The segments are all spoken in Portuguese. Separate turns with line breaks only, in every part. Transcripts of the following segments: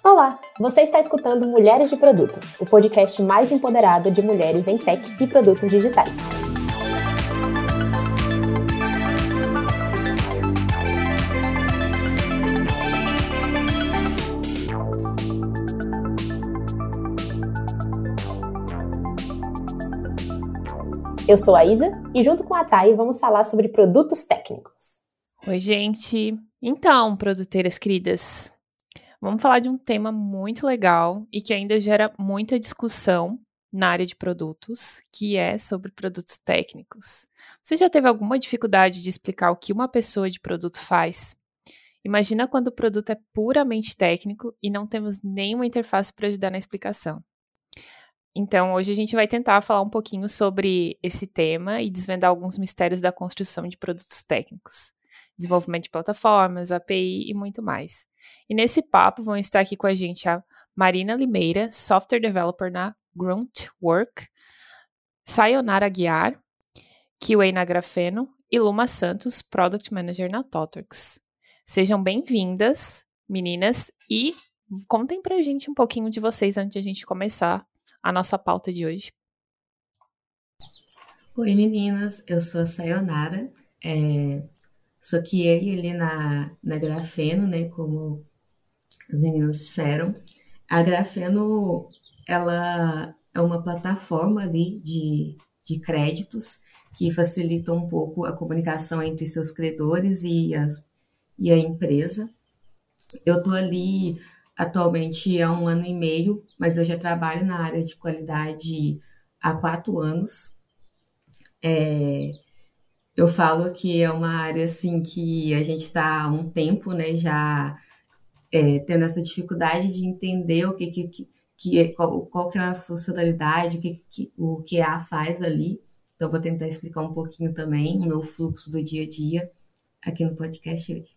Olá, você está escutando Mulheres de Produto, o podcast mais empoderado de mulheres em tech e produtos digitais. Eu sou a Isa e junto com a Thay vamos falar sobre produtos técnicos.
Oi, gente. Então, produteiras queridas, vamos falar de um tema muito legal e que ainda gera muita discussão na área de produtos, que é sobre produtos técnicos. Você já teve alguma dificuldade de explicar o que uma pessoa de produto faz? Imagina quando o produto é puramente técnico e não temos nenhuma interface para ajudar na explicação. Então, hoje a gente vai tentar falar um pouquinho sobre esse tema e desvendar alguns mistérios da construção de produtos técnicos, desenvolvimento de plataformas, API e muito mais. E nesse papo vão estar aqui com a gente a Marina Limeira, Software Developer na Gruntwork, Sayonara Guiar, QA na Grafeno e Luma Santos, Product Manager na Totworks. Sejam bem-vindas, meninas, e contem pra gente um pouquinho de vocês antes de a gente começar a nossa pauta de hoje.
Oi meninas, eu sou a Sayonara, é, sou QA ali na, na Grafeno, né, como as meninas disseram. A Grafeno, ela é uma plataforma ali de, de créditos que facilita um pouco a comunicação entre seus credores e, as, e a empresa. Eu estou ali atualmente há um ano e meio, mas eu já trabalho na área de qualidade há quatro anos. É, eu falo que é uma área assim que a gente está há um tempo, né, já é, tendo essa dificuldade de entender o que, que, que, que é, qual, qual que é a funcionalidade, o que, que o QA faz ali. Então, vou tentar explicar um pouquinho também o meu fluxo do dia a dia aqui no podcast hoje.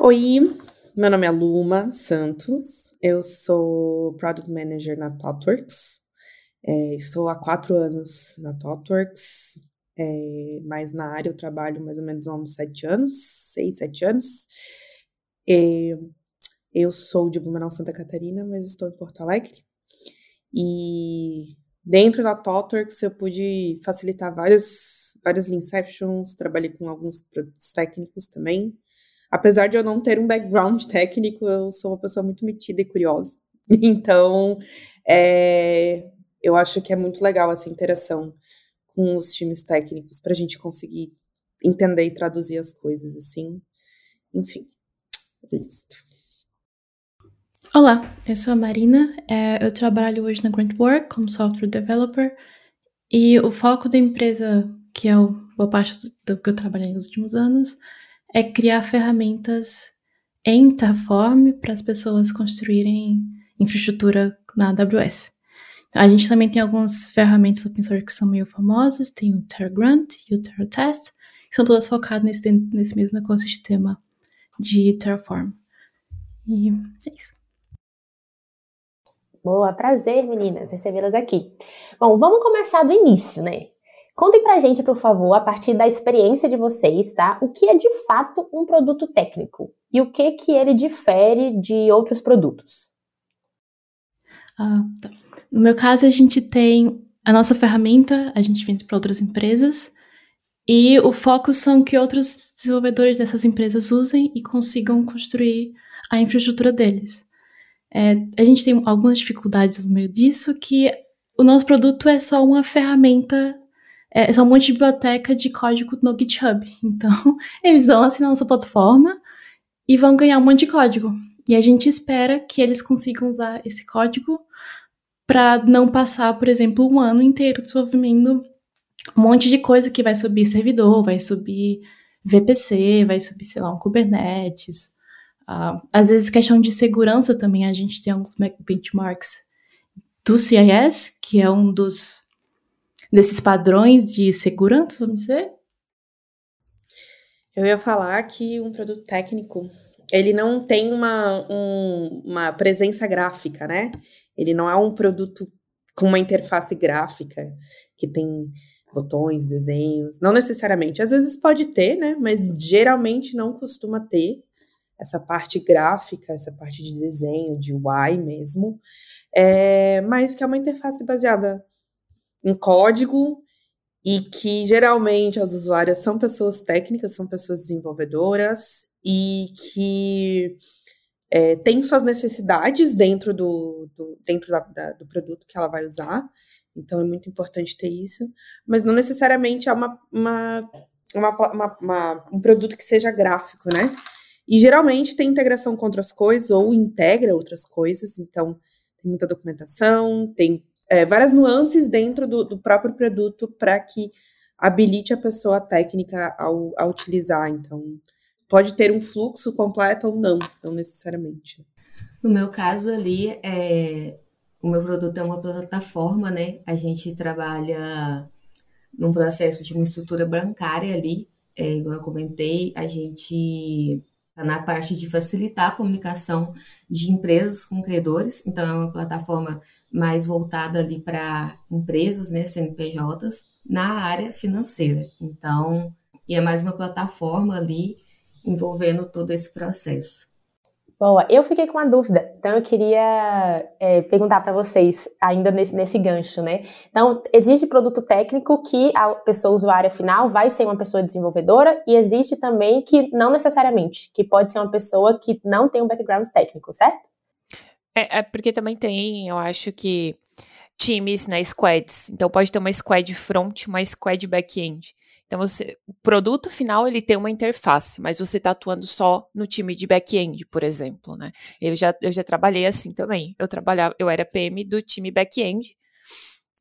Oi, meu nome é Luma Santos, eu sou Product Manager na ThoughtWorks. É, estou há quatro anos na ThoughtWorks, é, mas na área eu trabalho mais ou menos há uns sete anos, seis, sete anos. É, eu sou de Blumenau, Santa Catarina, mas estou em Porto Alegre. E dentro da ThoughtWorks eu pude facilitar vários, vários Inceptions, trabalhei com alguns produtos técnicos também apesar de eu não ter um background técnico, eu sou uma pessoa muito metida e curiosa. Então, é, eu acho que é muito legal essa interação com os times técnicos para a gente conseguir entender e traduzir as coisas assim. Enfim, é isso.
Olá, eu sou a Marina, é, eu trabalho hoje na Grantwork como software developer e o foco da empresa, que é o, boa parte do, do que eu trabalhei nos últimos anos, é criar ferramentas em Terraform para as pessoas construírem infraestrutura na AWS. A gente também tem algumas ferramentas open source que são meio famosas, tem o TerraGrant e o TerraTest, que são todas focadas nesse, nesse mesmo ecossistema de Terraform. E é isso.
Boa, prazer, meninas, recebê-las aqui. Bom, vamos começar do início, né? Contem pra gente, por favor, a partir da experiência de vocês, tá? O que é de fato um produto técnico e o que que ele difere de outros produtos?
Ah, tá. No meu caso, a gente tem a nossa ferramenta, a gente vende para outras empresas e o foco são que outros desenvolvedores dessas empresas usem e consigam construir a infraestrutura deles. É, a gente tem algumas dificuldades no meio disso, que o nosso produto é só uma ferramenta é, são um monte de biblioteca de código no GitHub. Então, eles vão assinar nossa plataforma e vão ganhar um monte de código. E a gente espera que eles consigam usar esse código para não passar, por exemplo, um ano inteiro desenvolvendo um monte de coisa que vai subir servidor, vai subir VPC, vai subir, sei lá, um Kubernetes. Uh, às vezes, questão de segurança também, a gente tem alguns benchmarks do CIS, que é um dos desses padrões de segurança, vamos dizer?
Eu ia falar que um produto técnico, ele não tem uma, um, uma presença gráfica, né? Ele não é um produto com uma interface gráfica que tem botões, desenhos, não necessariamente. Às vezes pode ter, né? Mas geralmente não costuma ter. essa parte gráfica, essa parte de desenho, de UI mesmo, é, mas que é uma interface baseada em código e que geralmente as usuárias são pessoas técnicas, são pessoas desenvolvedoras e que é, tem suas necessidades dentro do, do dentro da, da, do produto que ela vai usar. Então é muito importante ter isso, mas não necessariamente é uma, uma, uma, uma, um produto que seja gráfico, né? E geralmente tem integração com outras coisas ou integra outras coisas, então tem muita documentação, tem é, várias nuances dentro do, do próprio produto para que habilite a pessoa técnica ao, a utilizar. Então, pode ter um fluxo completo ou não, não necessariamente.
No meu caso ali, é, o meu produto é uma plataforma, né? A gente trabalha num processo de uma estrutura bancária ali, é, igual eu comentei, a gente está na parte de facilitar a comunicação de empresas com credores, então é uma plataforma mais voltada ali para empresas, né, CNPJs, na área financeira. Então, e é mais uma plataforma ali envolvendo todo esse processo.
Boa, eu fiquei com uma dúvida, então eu queria é, perguntar para vocês, ainda nesse, nesse gancho, né? Então, existe produto técnico que a pessoa usuária final vai ser uma pessoa desenvolvedora, e existe também que não necessariamente, que pode ser uma pessoa que não tem um background técnico, certo?
É, é porque também tem, eu acho que times, né, squads. Então pode ter uma squad front, uma squad back-end. Então, você, o produto final ele tem uma interface, mas você está atuando só no time de back-end, por exemplo, né? Eu já, eu já trabalhei assim também. Eu trabalhava, eu era PM do time back-end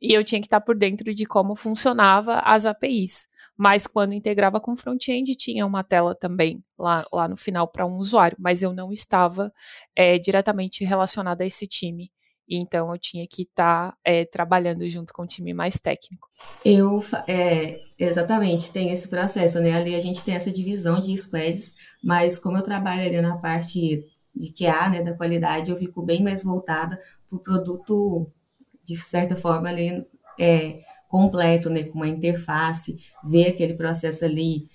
e eu tinha que estar tá por dentro de como funcionava as APIs. Mas quando integrava com front-end, tinha uma tela também lá, lá no final para um usuário, mas eu não estava é, diretamente relacionada a esse time então eu tinha que estar tá, é, trabalhando junto com o time mais técnico.
Eu, é, exatamente, tem esse processo, né? Ali a gente tem essa divisão de squads, mas como eu trabalho ali na parte de QA, né, da qualidade, eu fico bem mais voltada para o produto, de certa forma, ali é, completo, né, com uma interface, ver aquele processo ali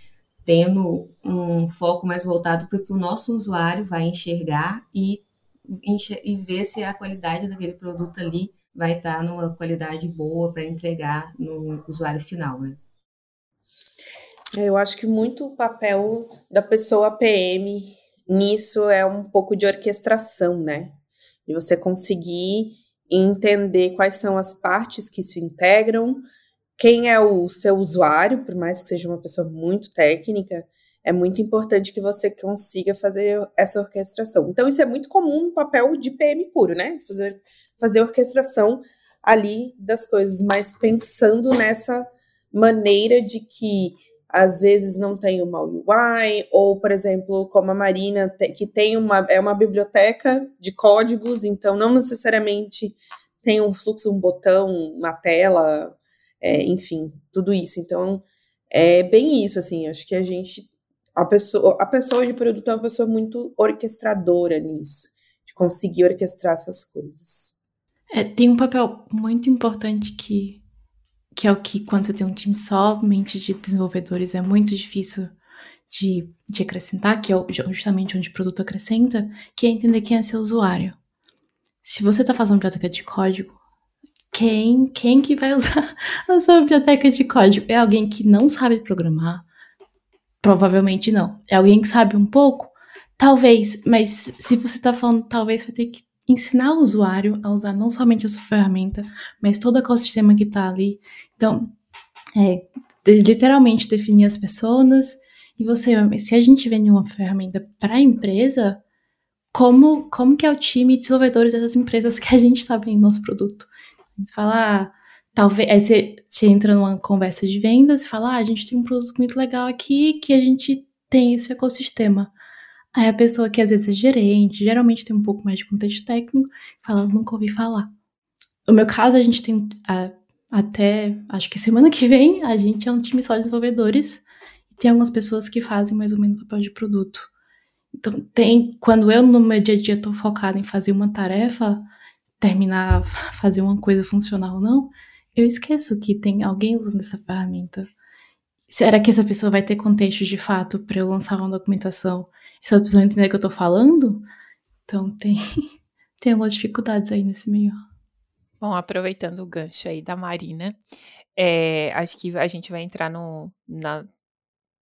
tendo um foco mais voltado para o que o nosso usuário vai enxergar e e ver se a qualidade daquele produto ali vai estar numa qualidade boa para entregar no usuário final, né?
É, eu acho que muito o papel da pessoa PM nisso é um pouco de orquestração, né? De você conseguir entender quais são as partes que se integram, quem é o seu usuário, por mais que seja uma pessoa muito técnica, é muito importante que você consiga fazer essa orquestração. Então, isso é muito comum no papel de PM puro, né? Fazer, fazer orquestração ali das coisas, mas pensando nessa maneira de que às vezes não tem uma UI, ou, por exemplo, como a Marina, que tem uma, é uma biblioteca de códigos, então não necessariamente tem um fluxo, um botão, uma tela, é, enfim, tudo isso. Então, é bem isso, assim, acho que a gente a pessoa, a pessoa de produto é uma pessoa muito orquestradora nisso, de conseguir orquestrar essas coisas.
É, tem um papel muito importante que, que é o que, quando você tem um time somente de desenvolvedores, é muito difícil de, de acrescentar, que é justamente onde o produto acrescenta, que é entender quem é seu usuário. Se você está fazendo biblioteca de código, quem, quem que vai usar a sua biblioteca de código? É alguém que não sabe programar, Provavelmente não. É alguém que sabe um pouco? Talvez, mas se você está falando, talvez vai ter que ensinar o usuário a usar não somente a sua ferramenta, mas todo o ecossistema que está ali. Então, é literalmente definir as pessoas e você, se a gente vende uma ferramenta para a empresa, como, como que é o time de desenvolvedores dessas empresas que a gente está vendo nosso produto? A gente fala, ah, Talvez aí você, você entra numa conversa de vendas e fala: ah, a gente tem um produto muito legal aqui que a gente tem esse ecossistema. Aí a pessoa que às vezes é gerente, geralmente tem um pouco mais de contexto técnico, fala: nunca ouvi falar. No meu caso, a gente tem a, até acho que semana que vem a gente é um time só de desenvolvedores e tem algumas pessoas que fazem mais ou menos o papel de produto. Então, tem quando eu no meu dia a dia estou focada em fazer uma tarefa, terminar, fazer uma coisa funcional ou não, eu esqueço que tem alguém usando essa ferramenta. Será que essa pessoa vai ter contexto de fato para eu lançar uma documentação? se a pessoa entender o que eu tô falando. Então tem, tem algumas dificuldades aí nesse meio.
Bom, aproveitando o gancho aí da Marina, é, acho que a gente vai entrar no, na,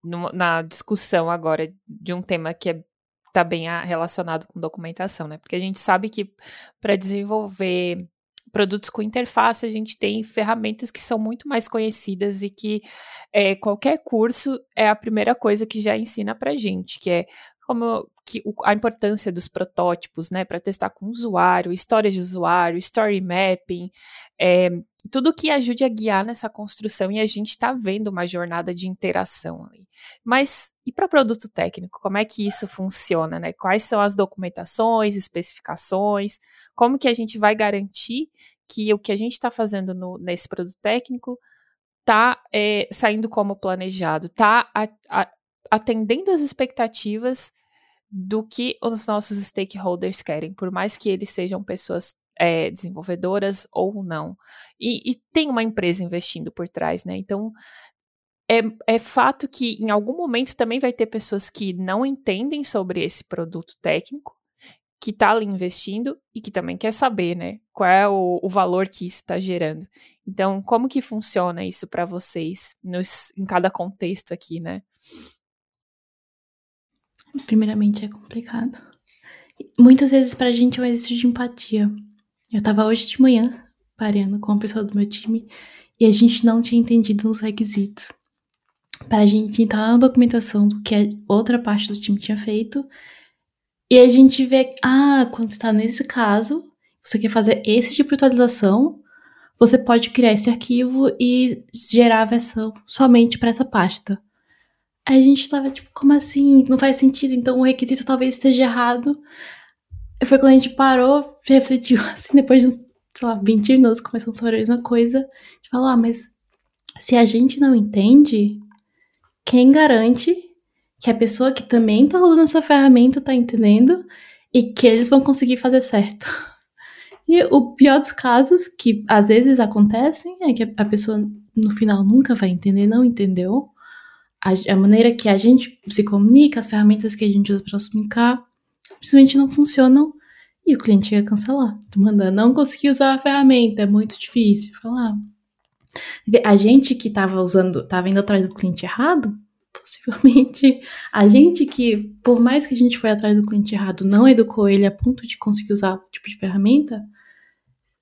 no, na discussão agora de um tema que é tá bem relacionado com documentação, né? Porque a gente sabe que para desenvolver produtos com interface, a gente tem ferramentas que são muito mais conhecidas e que é, qualquer curso é a primeira coisa que já ensina para gente, que é como que, a importância dos protótipos, né, para testar com o usuário, histórias de usuário, story mapping, é, tudo que ajude a guiar nessa construção e a gente está vendo uma jornada de interação ali. Mas e para produto técnico, como é que isso funciona, né? Quais são as documentações, especificações, como que a gente vai garantir que o que a gente está fazendo no, nesse produto técnico está é, saindo como planejado, está atendendo as expectativas do que os nossos stakeholders querem, por mais que eles sejam pessoas é, desenvolvedoras ou não. E, e, tem uma empresa investindo por trás, né? Então, é, é fato que em algum momento também vai ter pessoas que não entendem sobre esse produto técnico, que está ali investindo e que também quer saber, né? Qual é o, o valor que isso está gerando. Então, como que funciona isso para vocês nos, em cada contexto aqui, né?
Primeiramente, é complicado. Muitas vezes pra gente é um exercício de empatia. Eu tava hoje de manhã pareando com uma pessoa do meu time e a gente não tinha entendido os requisitos. Para a gente entrar na documentação do que a outra parte do time tinha feito e a gente vê, ah, quando está nesse caso, você quer fazer esse tipo de atualização, você pode criar esse arquivo e gerar a versão somente para essa pasta. A gente tava tipo, como assim? Não faz sentido, então o requisito talvez esteja errado. Foi quando a gente parou, refletiu, assim, depois de uns, sei lá, 20 minutos começando a falar a mesma coisa. A gente falou, ah, mas se a gente não entende, quem garante que a pessoa que também tá usando essa ferramenta tá entendendo e que eles vão conseguir fazer certo? E o pior dos casos, que às vezes acontecem, é que a pessoa no final nunca vai entender, não entendeu a, a, maneira que a gente se comunica, as ferramentas que a gente usa para se comunicar, simplesmente não funcionam e o cliente chega a cancelar. Tu manda, não consegui usar a ferramenta, é muito difícil. Falar. A gente que estava usando, estava indo atrás do cliente errado, possivelmente a gente que, por mais que a gente foi atrás do cliente errado, não educou ele a ponto de conseguir usar o tipo de ferramenta,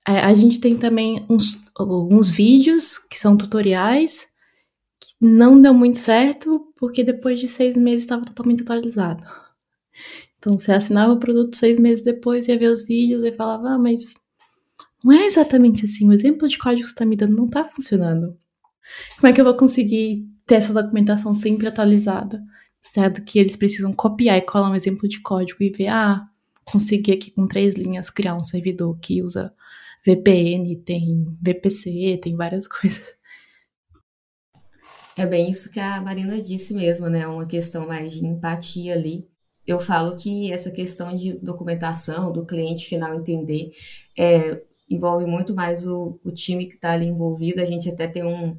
a, a gente tem também uns, alguns vídeos que são tutoriais não deu muito certo, porque depois de seis meses estava totalmente atualizado. Então você assinava o produto seis meses depois, ia ver os vídeos e falava, ah, mas não é exatamente assim, o exemplo de código que você está me dando não está funcionando. Como é que eu vou conseguir ter essa documentação sempre atualizada? Dado que eles precisam copiar e colar um exemplo de código e ver, ah, consegui aqui com três linhas criar um servidor que usa VPN, tem VPC, tem várias coisas.
É bem isso que a Marina disse mesmo, né? Uma questão mais de empatia ali. Eu falo que essa questão de documentação, do cliente final entender, é, envolve muito mais o, o time que está ali envolvido. A gente até tem um,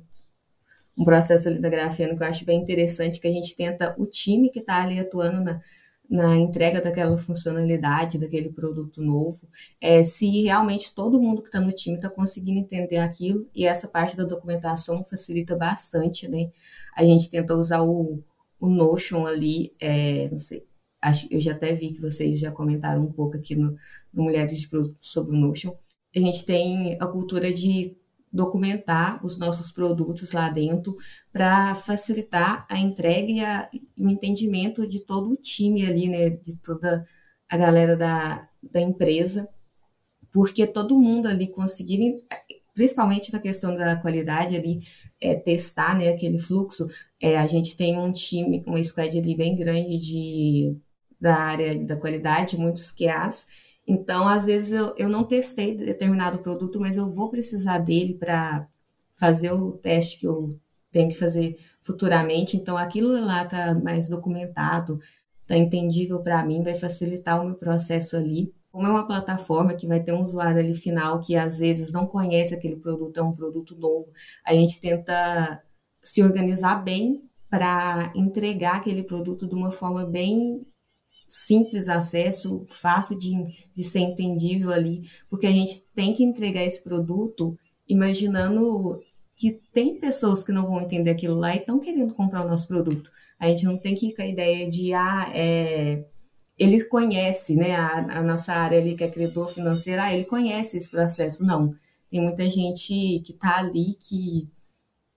um processo ali da Grafeno que eu acho bem interessante, que a gente tenta o time que está ali atuando na, na entrega daquela funcionalidade, daquele produto novo, é, se realmente todo mundo que está no time está conseguindo entender aquilo, e essa parte da documentação facilita bastante, né? A gente tenta usar o, o Notion ali, é, não sei, acho, eu já até vi que vocês já comentaram um pouco aqui no, no Mulheres de Produto sobre o Notion. A gente tem a cultura de documentar os nossos produtos lá dentro para facilitar a entrega e, a, e, o entendimento de todo o time ali, né, de toda a galera da, da empresa, porque todo mundo ali conseguir, principalmente na questão da qualidade ali, é, testar, né, aquele fluxo, é, a gente tem um time, uma squad ali bem grande de, da área da qualidade, muitos QAs, então, às vezes, eu, eu não testei determinado produto, mas eu vou precisar dele para fazer o teste que eu tenho que fazer futuramente. Então, aquilo lá está mais documentado, está entendível para mim, vai facilitar o meu processo ali. Como é uma plataforma que vai ter um usuário ali final que às vezes não conhece aquele produto, é um produto novo, a gente tenta se organizar bem para entregar aquele produto de uma forma bem simples acesso, fácil de, de ser entendível ali, porque a gente tem que entregar esse produto imaginando que tem pessoas que não vão entender aquilo lá e estão querendo comprar o nosso produto. A gente não tem que ir com a ideia de, ah, é, ele conhece, né, a, a nossa área ali, que é credor financeiro, ah, ele conhece esse processo. Não, tem muita gente que está ali que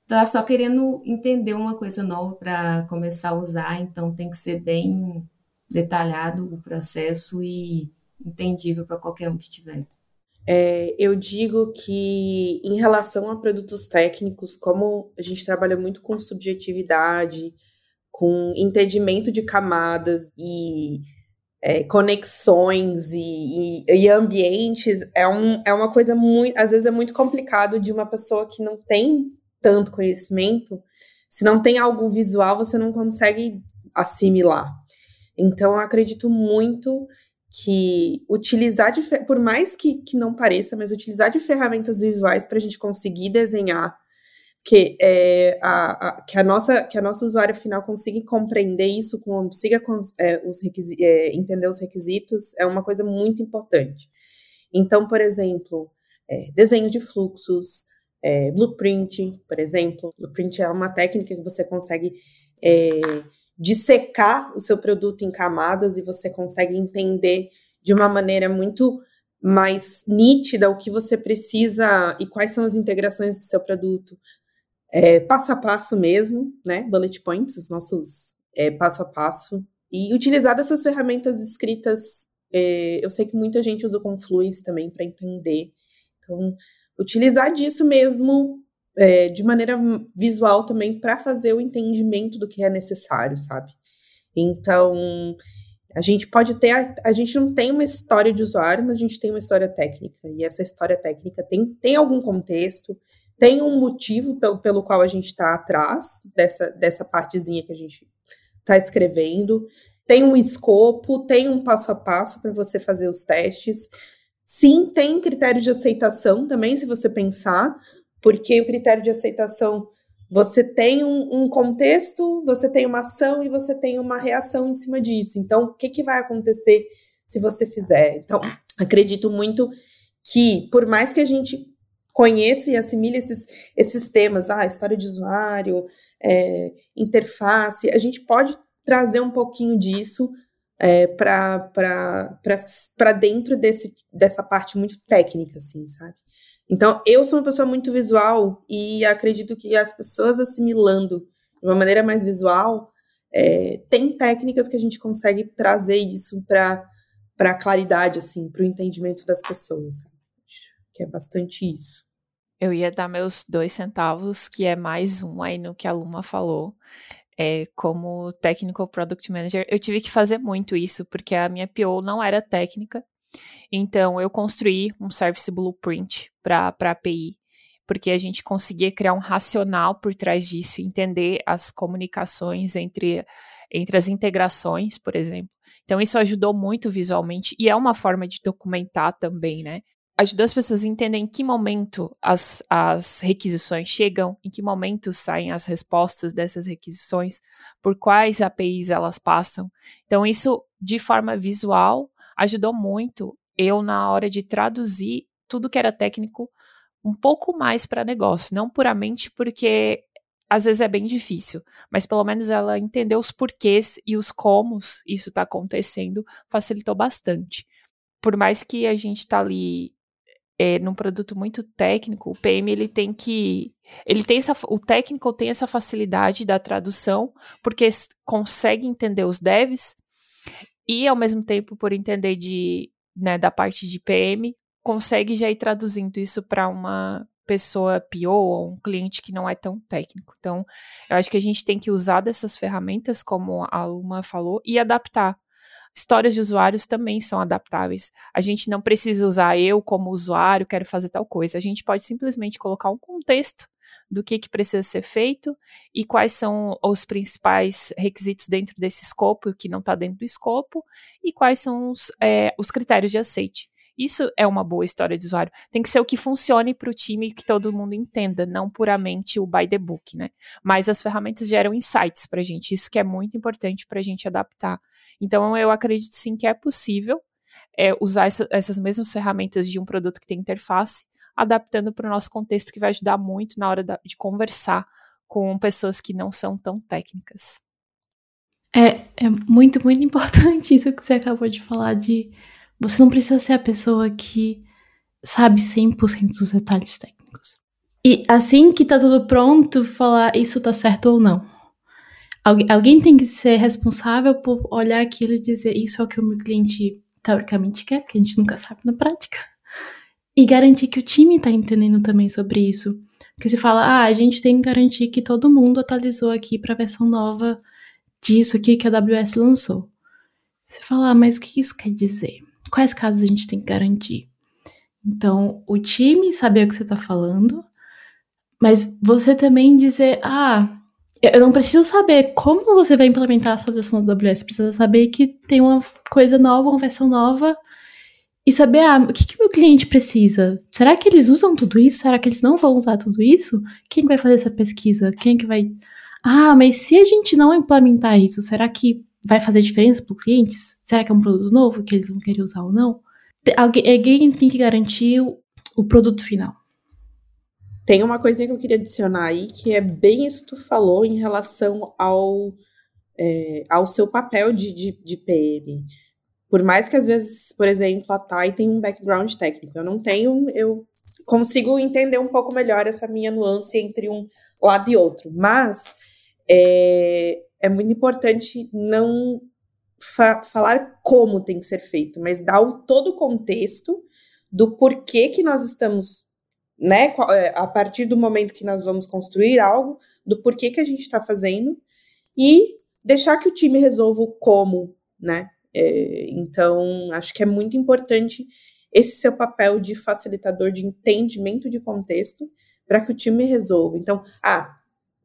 está só querendo entender uma coisa nova para começar a usar, então tem que ser bem detalhado o processo e entendível para qualquer um que tiver.
É, eu digo que, em relação a produtos técnicos, como a gente trabalha muito com subjetividade, com entendimento de camadas e é, conexões e, e, e, ambientes, é, um, é uma coisa muito. Às vezes é muito complicado de uma pessoa que não tem tanto conhecimento, se não tem algo visual, você não consegue assimilar. Então, eu acredito muito que utilizar de, por mais que, que não pareça, mas utilizar de ferramentas visuais para a gente conseguir desenhar, que, é, a, a, que, a nossa, que a nossa usuária final consiga compreender isso, consiga é, os é, entender os requisitos, é uma coisa muito importante. Então, por exemplo, é, desenho de fluxos, é, blueprint, por exemplo. Blueprint é uma técnica que você consegue é, dissecar o seu produto em camadas e você consegue entender de uma maneira muito mais nítida o que você precisa e quais são as integrações do seu produto. É, passo a passo mesmo, né? Bullet points, os nossos é, passo a passo. E utilizar dessas ferramentas escritas, é, eu sei que muita gente usa o Confluence também para entender. Então, utilizar disso mesmo é, de maneira visual também para fazer o entendimento do que é necessário, sabe? Então, a gente pode ter, a, a, gente não tem uma história de usuário, mas a gente tem uma história técnica, e essa história técnica tem, tem algum contexto, tem um motivo pelo, pelo qual a gente está atrás dessa, dessa partezinha que a gente está escrevendo, tem um escopo, tem um passo a passo para você fazer os testes. Sim, tem critério de aceitação também, se você pensar, porque o critério de aceitação você tem um, um, contexto, você tem uma ação e você tem uma reação em cima disso. Então, o que, que vai acontecer se você fizer? Então, acredito muito que, por mais que a gente conheça e assimile esses, esses temas, ah, história de usuário, é, interface, a gente pode trazer um pouquinho disso é, para dentro desse, dessa parte muito técnica, assim, sabe? Então, eu sou uma pessoa muito visual e acredito que as pessoas assimilando de uma maneira mais visual, é, tem técnicas que a gente consegue trazer isso para a claridade, assim, para o entendimento das pessoas. Acho que é bastante isso.
Eu ia dar meus dois centavos, que é mais um aí no que a Luma falou. É, como Technical Product Manager, eu tive que fazer muito isso, porque a minha PO não era técnica, então, eu construí um Service Blueprint para a API, porque a gente conseguia criar um racional por trás disso, entender as comunicações entre, entre as integrações, por exemplo. Então, isso ajudou muito visualmente e é uma forma de documentar também, né? Ajudou as pessoas a entenderem em que momento as, as requisições chegam, em que momento saem as respostas dessas requisições, por quais APIs elas passam. Então, isso, de forma visual, ajudou muito eu na hora de traduzir tudo que era técnico um pouco mais para negócio, não puramente porque às vezes é bem difícil, mas pelo menos ela entendeu os porquês e os comos isso está acontecendo, facilitou bastante. Por mais que a gente está ali é, num produto muito técnico, o PM ele tem que, ele tem essa, o técnico tem essa facilidade da tradução porque consegue entender os devs e ao mesmo tempo por entender de né, da parte de PM, consegue já ir traduzindo isso para uma pessoa PO ou um cliente que não é tão técnico. Então, eu acho que a gente tem que usar dessas ferramentas, como a Luma falou, e adaptar. Histórias de usuários também são adaptáveis. A gente não precisa usar eu como usuário, quero fazer tal coisa. A gente pode simplesmente colocar um contexto do que, que precisa ser feito e quais são os principais requisitos dentro desse escopo e o que não está dentro do escopo e quais são os, é, os critérios de aceite. Isso é uma boa história de usuário. Tem que ser o que funcione para o time e que todo mundo entenda, não puramente o by the book, né? Mas as ferramentas geram insights para a gente. Isso que é muito importante para a gente adaptar. Então, eu acredito sim que é possível é, usar essa, essas mesmas ferramentas de um produto que tem interface, adaptando para o nosso contexto, que vai ajudar muito na hora da, de conversar com pessoas que não são tão técnicas.
É, é muito, muito importante isso que você acabou de falar de você não precisa ser a pessoa que sabe 100% dos detalhes técnicos. E assim que tá tudo pronto, falar isso tá certo ou não. Algu alguém tem que ser responsável por olhar aquilo e dizer isso é o que o meu cliente teoricamente quer, porque a gente nunca sabe na prática. E garantir que o time tá entendendo também sobre isso. Porque se fala, ah, a gente tem que garantir que todo mundo atualizou aqui para a versão nova disso aqui que a AWS lançou. Você fala, ah, mas o que isso quer dizer? Quais casos a gente tem que garantir? Então, o time saber o que você está falando, mas você também dizer, ah, eu não preciso saber como você vai implementar a solução da AWS, precisa saber que tem uma coisa nova, uma versão nova, e saber, ah, o que, que meu cliente precisa? Será que eles usam tudo isso? Será que eles não vão usar tudo isso? Quem vai fazer essa pesquisa? Quem que vai ah, mas se a gente não implementar isso, será que vai fazer diferença para os clientes? Será que é um produto novo que eles vão querer usar ou não? Alguém, alguém tem que garantir o, produto final.
Tem uma coisinha que eu queria adicionar aí, que é bem isso que tu falou em relação ao, é, ao seu papel de, de, de, PM. Por mais que às vezes, por exemplo, a TAI tem um background técnico, eu não tenho, eu consigo entender um pouco melhor essa minha nuance entre um lado e outro. Mas é, é muito importante não fa falar como tem que ser feito, mas dar o, todo o contexto do porquê que nós estamos, né, é, a partir do momento que nós vamos construir algo, do porquê que a gente está fazendo e deixar que o time resolva o como, né? É, então, acho que é muito importante esse seu papel de facilitador de entendimento de contexto para que o time resolva. Então, ah,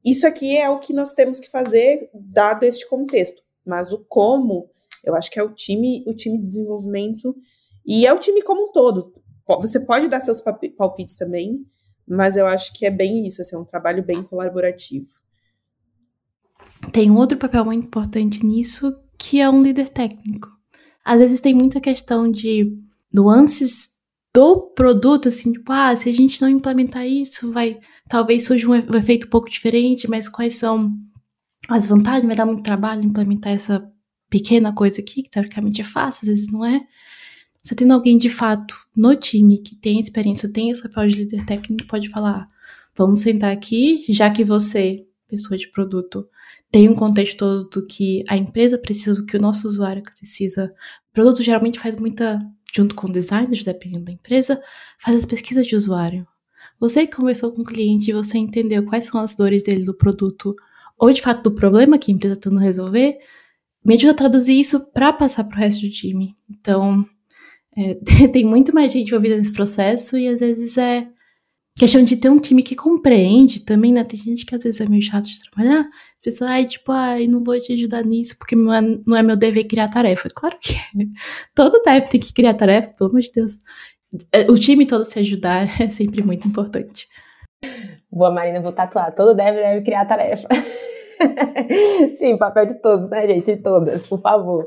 isso aqui é o que nós temos que fazer dado este contexto, mas o como, eu acho que é o time, o time de desenvolvimento e é o time como um todo. Você pode dar seus palpites também, mas eu acho que é bem isso, assim, é um trabalho bem colaborativo.
Tem um outro papel muito importante nisso, que é um líder técnico. Às vezes tem muita questão de nuances do produto, assim, tipo, ah, se a gente não implementar isso, vai talvez surja um efeito um pouco diferente, mas quais são as vantagens? Vai dar muito trabalho implementar essa pequena coisa aqui, que teoricamente é fácil, às vezes não é. Você tendo alguém de fato no time que tem experiência, tem esse papel de líder técnico, pode falar: vamos sentar aqui, já que você, pessoa de produto, tem um contexto todo do que a empresa precisa, do que o nosso usuário precisa. O produto geralmente faz muita, junto com designers, dependendo da empresa, faz as pesquisas de usuário. Você que conversou com o cliente e você entendeu quais são as dores dele do produto, ou de fato do problema que a empresa está tentando resolver, me ajuda a traduzir isso para passar para o resto do time. Então, é, tem muito mais gente envolvida nesse processo e às vezes é questão de ter um time que compreende também, né? Tem gente que às vezes é meio chato de trabalhar. Pessoa, ai, tipo, ai, não vou te ajudar nisso porque não é, não é meu dever criar tarefa. Claro que é. Todo dev tem que criar tarefa, pelo amor de Deus. O time todo se ajudar é sempre muito importante.
Boa, Marina, vou tatuar. Todo deve deve criar tarefa. Sim, papel de todos, né, gente? De todas, por favor.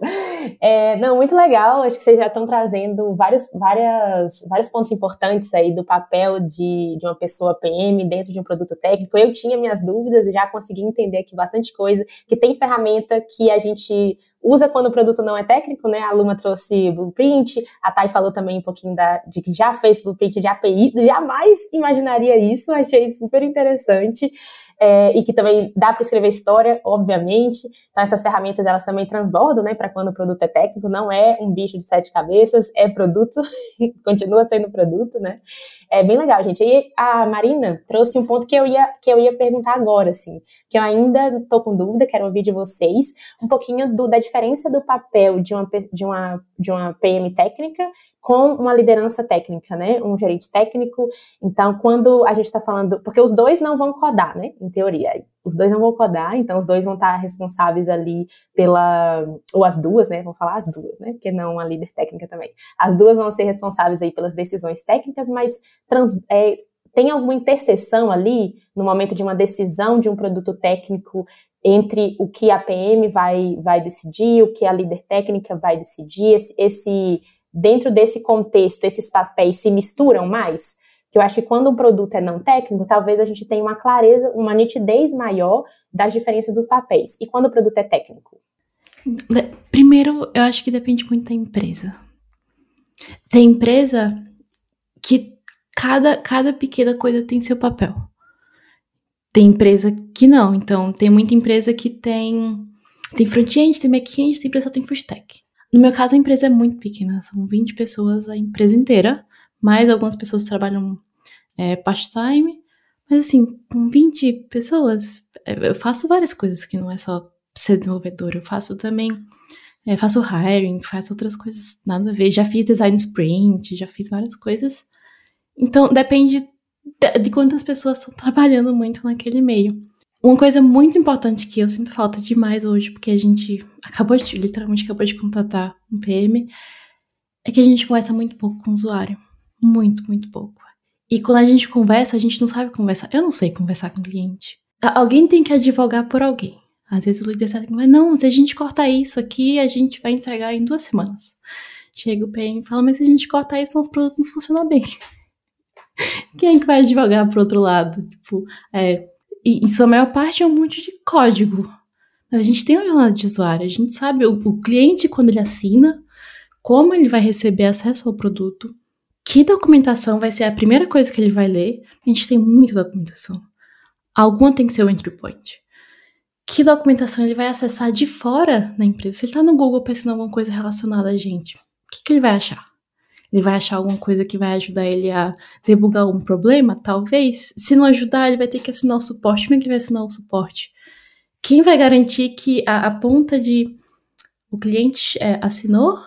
É, não, muito legal. Acho que vocês já estão trazendo vários, várias, vários pontos importantes aí do papel de, de uma pessoa PM dentro de um produto técnico. Eu tinha minhas dúvidas e já consegui entender aqui bastante coisa. Que tem ferramenta que a gente usa quando o produto não é técnico, né? A Luma trouxe blueprint, a Thay falou também um pouquinho da, de que já fez blueprint de API, jamais imaginaria isso, achei super interessante. É, e que também dá para escrever história, obviamente. Então, essas ferramentas elas também transbordam, né? Para quando o produto é técnico, não é um bicho de sete cabeças, é produto, continua sendo produto, né? É bem legal, gente. E a Marina trouxe um ponto que eu ia, que eu ia perguntar agora, assim, que eu ainda estou com dúvida, quero ouvir de vocês, um pouquinho do, da diferença do papel de uma, de uma, de uma PM técnica com uma liderança técnica, né? Um gerente técnico. Então, quando a gente está falando, porque os dois não vão codar, né? Em teoria, os dois não vão codar, então os dois vão estar responsáveis ali pela, ou as duas, né? Vamos falar as duas, né? Porque não a líder técnica também. As duas vão ser responsáveis aí pelas decisões técnicas, mas trans, é, tem alguma interseção ali no momento de uma decisão de um produto técnico entre o que a PM vai, vai decidir, o que a líder técnica vai decidir, esse, esse dentro desse contexto, esses papéis se misturam mais? Que eu acho que quando um produto é não técnico, talvez a gente tenha uma clareza, uma nitidez maior das diferenças dos papéis. E quando o produto é técnico?
Primeiro, eu acho que depende muito da empresa. Tem empresa que cada, cada pequena coisa tem seu papel. Tem empresa que não. Então, tem muita empresa que tem tem front-end, tem back-end, tem empresa que tem full stack. No meu caso, a empresa é muito pequena, são 20 pessoas a empresa inteira, mais algumas pessoas trabalham é, part-time. Mas assim, com 20 pessoas, é, eu faço várias coisas que não é só ser desenvolvedor. Eu faço também, é, faço hiring, faço outras coisas nada a ver. Já fiz design sprint, já fiz várias coisas. Então, depende de, de quantas pessoas estão trabalhando muito naquele meio. Uma coisa muito importante que eu sinto falta demais hoje, porque a gente acabou de, literalmente acabou de contratar um PM, é que a gente conversa muito pouco com o usuário. Muito, muito pouco. E quando a gente conversa, a gente não sabe conversar. Eu não sei conversar com o cliente. Alguém tem que advogar por alguém. Às vezes o líder está mas não, se a gente cortar isso aqui, a gente vai entregar em duas semanas. Chega o PM e fala, mas se a gente cortar isso, nosso produto não funciona bem. Quem é que vai advogar pro outro lado? Tipo, é, e em sua maior parte é um monte de código. A gente tem uma jornada de usuário, a gente sabe o, o cliente quando ele assina, como ele vai receber acesso ao produto, que documentação vai ser a primeira coisa que ele vai ler. A gente tem muita documentação. Alguma tem que ser o entry point. Que documentação ele vai acessar de fora da empresa? Se ele está no Google pensando alguma coisa relacionada a gente, o que, que ele vai achar? Ele vai achar alguma coisa que vai ajudar ele a debugar algum problema? Talvez. Se não ajudar, ele vai ter que assinar o suporte. Como é que vai assinar o suporte? Quem vai garantir que a, a ponta de o cliente é, assinou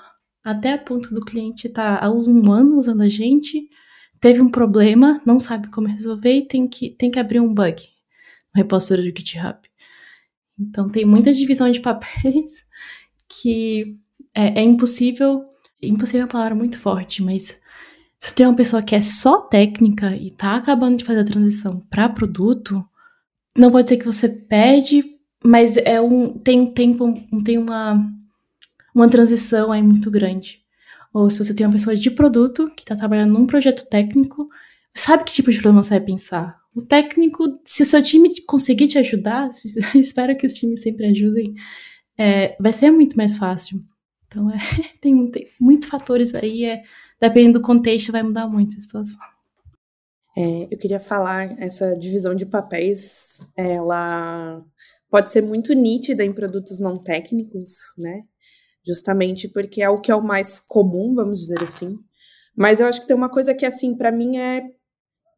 até a ponta do cliente tá há um ano usando a gente, teve um problema, não sabe como resolver e tem que, tem que abrir um bug no repositório do GitHub. Então tem muita divisão de papéis que é, é impossível impossível é uma palavra muito forte, mas se tem uma pessoa que é só técnica e tá acabando de fazer a transição para produto, não pode ser que você perde, mas é um tem um tempo, tem uma uma transição aí muito grande. Ou se você tem uma pessoa de produto que está trabalhando num projeto técnico, sabe que tipo de problema você vai pensar. O técnico, se o seu time conseguir te ajudar, espero que os times sempre ajudem, é, vai ser muito mais fácil. Então, é, tem, tem, muitos fatores aí, é, dependendo do contexto, vai mudar muito a situação.
É, eu queria falar, essa divisão de papéis, ela pode ser muito nítida em produtos não técnicos, né? Justamente porque é o que é o mais comum, vamos dizer assim. Mas eu acho que tem uma coisa que, assim, para mim é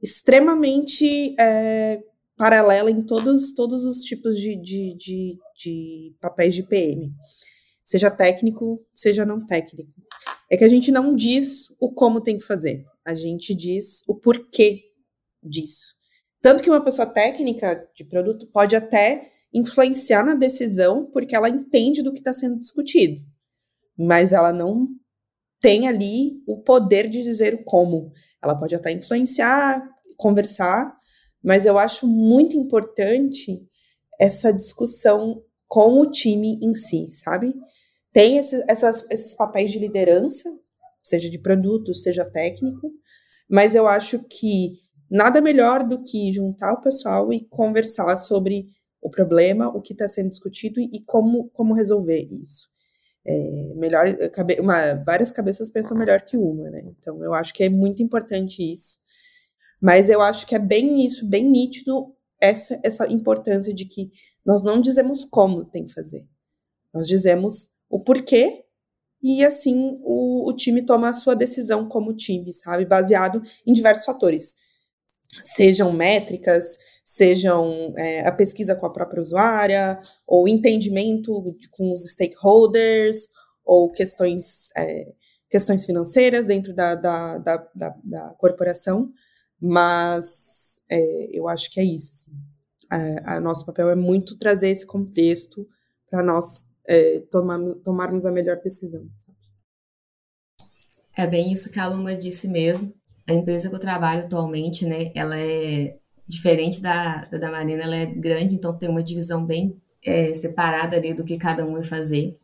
extremamente é, paralela em todos, todos os tipos de, de, de, de papéis de PM seja técnico, seja não técnico. É que a gente não diz o como tem que fazer, a gente diz o porquê disso. Tanto que uma pessoa técnica de produto pode até influenciar na decisão porque ela entende do que está sendo discutido, mas ela não tem ali o poder de dizer o como. Ela pode até influenciar, conversar, mas eu acho muito importante essa discussão com o time em si, sabe? Tem esses, essas, esses papéis de liderança, seja de produto, seja técnico, mas eu acho que nada melhor do que juntar o pessoal e conversar sobre o problema, o que está sendo discutido e como, como resolver isso. É, melhor, uma, várias cabeças pensam melhor que uma, né? Então eu acho que é muito importante isso. Mas eu acho que é bem isso, bem nítido essa, essa importância de que nós não dizemos como tem que fazer. Nós dizemos o porquê e assim o, o time toma a sua decisão como time, sabe? Baseado em diversos fatores. Sejam métricas, sejam é, a pesquisa com a própria usuária, ou entendimento com os stakeholders, ou questões, é, questões financeiras dentro da, da, da, da, da corporação, mas é, eu acho que é isso. Assim. A, a, nosso papel é muito trazer esse contexto para nós é, tomarmos, tomarmos a melhor decisão.
É bem isso que a Luma disse mesmo. A empresa que eu trabalho atualmente, né, ela é diferente da, da Marina, ela é grande, então tem uma divisão bem é, separada ali do que cada um vai fazer.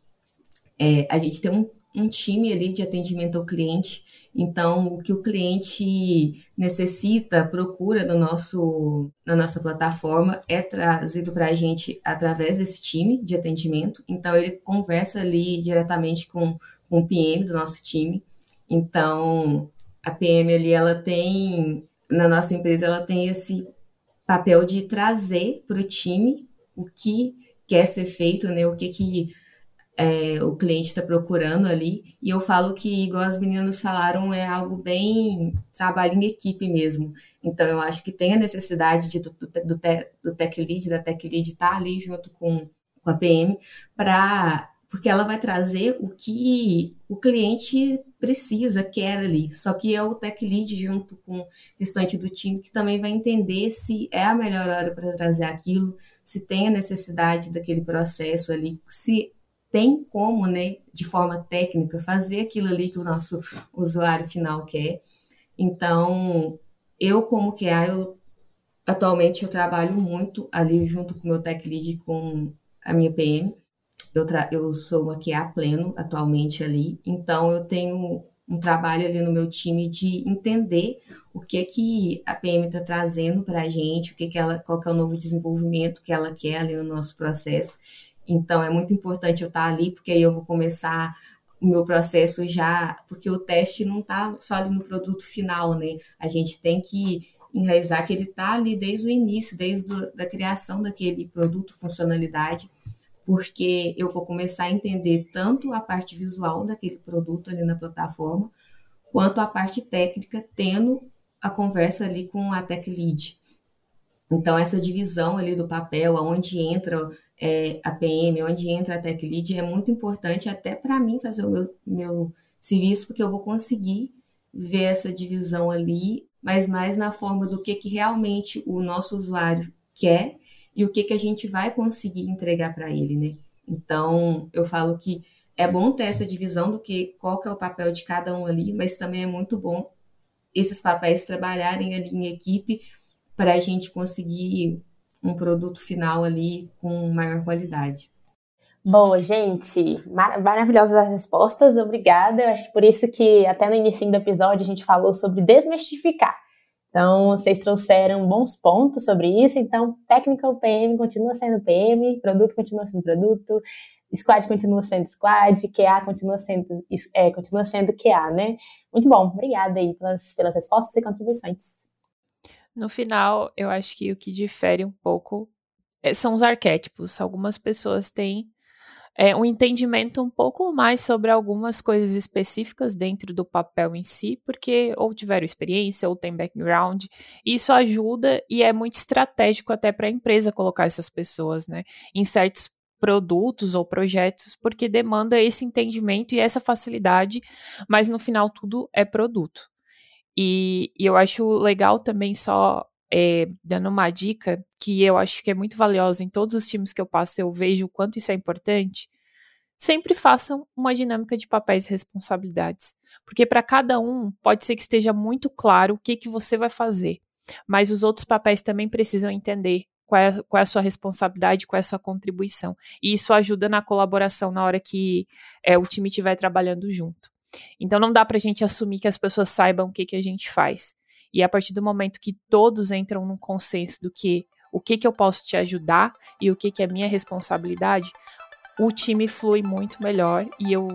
É, a gente tem um, um time ali de atendimento ao cliente, então o que o cliente necessita, procura no nosso, na nossa plataforma, é trazido para a gente através desse time de atendimento. Então ele conversa ali diretamente com, com o PM do nosso time. Então a PM ali, ela tem, na nossa empresa, ela tem esse papel de trazer para o time o que quer ser feito, né? O que que é, o cliente está procurando ali. E eu falo que, igual as meninas falaram, é algo bem trabalho em equipe mesmo. Então, eu acho que tem a necessidade de, do, do, te, do tech lead, da tech lead estar tá ali junto com, com a PM para porque ela vai trazer o que o cliente precisa, quer ali. Só que é o tech lead junto com o restante do time que também vai entender se é a melhor hora para trazer aquilo, se tem a necessidade daquele processo ali, se tem como, né, de forma técnica, fazer aquilo ali que o nosso usuário final quer. Então, eu como QA, eu atualmente eu trabalho muito ali junto com o meu tech lead com a minha PM eu, eu sou uma QA pleno atualmente ali, então eu tenho um trabalho ali no meu time de entender o que que a PM está trazendo para a gente, o que que ela, qual que é o novo desenvolvimento que ela quer ali no nosso processo. Então é muito importante eu estar ali, porque aí eu vou começar o meu processo já, porque o teste não está só ali no produto final, né? A gente tem que enraizar que ele está ali desde o início, desde a da criação daquele produto, funcionalidade porque eu vou começar a entender tanto a parte visual daquele produto ali na plataforma, quanto a parte técnica, tendo a conversa ali com a tech lead. Então, essa divisão ali do papel, aonde entra é, a PM, onde entra a tech lead, é muito importante até para mim fazer o meu, meu serviço, porque eu vou conseguir ver essa divisão ali, mas mais na forma do que, que realmente o nosso usuário quer e o que, que a gente vai conseguir entregar para ele, né? Então, eu falo que é bom ter essa divisão do que qual que é o papel de cada um ali, mas também é muito bom esses papéis trabalharem ali em equipe para a gente conseguir um produto final ali com maior qualidade.
Boa, gente, Mar maravilhosas as respostas, obrigada. Eu acho que por isso que até no início do episódio a gente falou sobre desmistificar. Então, vocês trouxeram bons pontos sobre isso. Então, Technical PM continua sendo PM, produto continua sendo produto, squad continua sendo squad, QA continua sendo, é, continua sendo QA, né? Muito bom, obrigada aí pelas, pelas respostas e contribuições.
No final, eu acho que o que difere um pouco é, são os arquétipos. Algumas pessoas têm é, um entendimento um pouco mais sobre algumas coisas específicas dentro do papel em si, porque ou tiveram experiência ou tem background. Isso ajuda e é muito estratégico até para a empresa colocar essas pessoas, né, em certos produtos ou projetos, porque demanda esse entendimento e essa facilidade, mas no final tudo é produto. E, e eu acho legal também só é, dando uma dica que eu acho que é muito valiosa em todos os times que eu passo, eu vejo o quanto isso é importante. Sempre façam uma dinâmica de papéis e responsabilidades, porque para cada um pode ser que esteja muito claro o que, que você vai fazer, mas os outros papéis também precisam entender qual é, qual é, a sua responsabilidade, qual é a sua contribuição. E isso ajuda na colaboração na hora que é, o time estiver trabalhando junto. Então não dá para a gente assumir que as pessoas saibam o que, que a gente faz. E a partir do momento que todos entram num consenso do que o que, que eu posso te ajudar e o que, que é minha responsabilidade, o time flui muito melhor e eu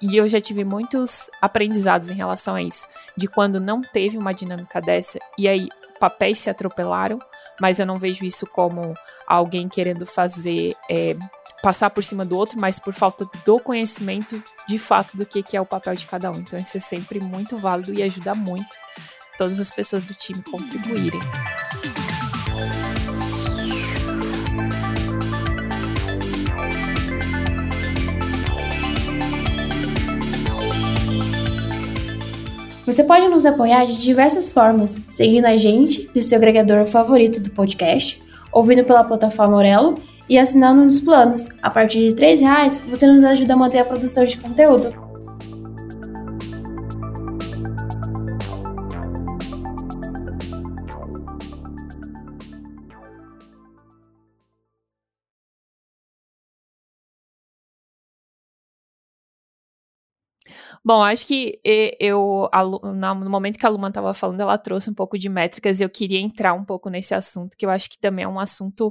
e eu já tive muitos aprendizados em relação a isso, de quando não teve uma dinâmica dessa e aí papéis se atropelaram, mas eu não vejo isso como alguém querendo fazer é, passar por cima do outro, mas por falta do conhecimento de fato do que, que é o papel de cada um. Então isso é sempre muito válido e ajuda muito todas as pessoas do time contribuírem.
Você pode nos apoiar de diversas formas, seguindo a gente no seu agregador favorito do podcast, ouvindo pela plataforma Aurelo e assinando nos planos. A partir de R$ reais, você nos ajuda a manter a produção de conteúdo.
Bom, acho que eu, no momento que a Luma estava falando, ela trouxe um pouco de métricas e eu queria entrar um pouco nesse assunto, que eu acho que também é um assunto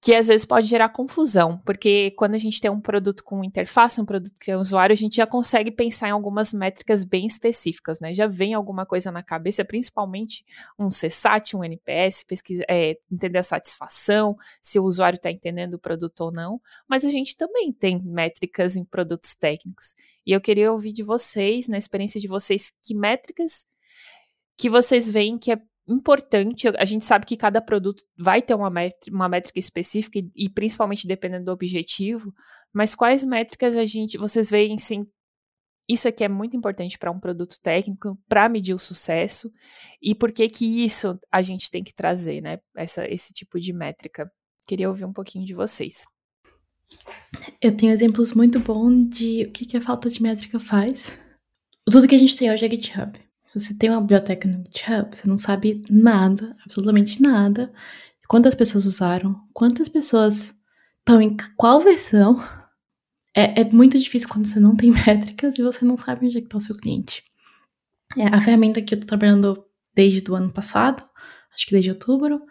que às vezes pode gerar confusão, porque quando a gente tem um produto com interface, um produto que é usuário, a gente já consegue pensar em algumas métricas bem específicas, né? Já vem alguma coisa na cabeça, principalmente um CSAT, um NPS, pesquisa, é, entender a satisfação, se o usuário está entendendo o produto ou não, mas a gente também tem métricas em produtos técnicos. E eu queria ouvir de vocês, na experiência de vocês, que métricas que vocês veem que é importante. A gente sabe que cada produto vai ter uma, métrica, uma métrica específica e, e, principalmente dependendo do objetivo. Mas quais métricas a gente, vocês veem, sim, isso aqui é muito importante para um produto técnico, para medir o sucesso e por que que isso a gente tem que trazer, né? Essa, esse tipo de métrica. Queria ouvir um pouquinho de vocês.
Eu tenho exemplos muito bons de o que, que a falta de métrica faz. Tudo que a gente tem hoje é GitHub. Se você tem uma biblioteca no GitHub, você não sabe nada, absolutamente nada, quantas pessoas usaram, quantas pessoas estão em qual versão. É, é, muito difícil quando você não tem métricas e você não sabe onde é está o seu cliente. É, a ferramenta que eu estou trabalhando desde o ano passado, acho que desde outubro,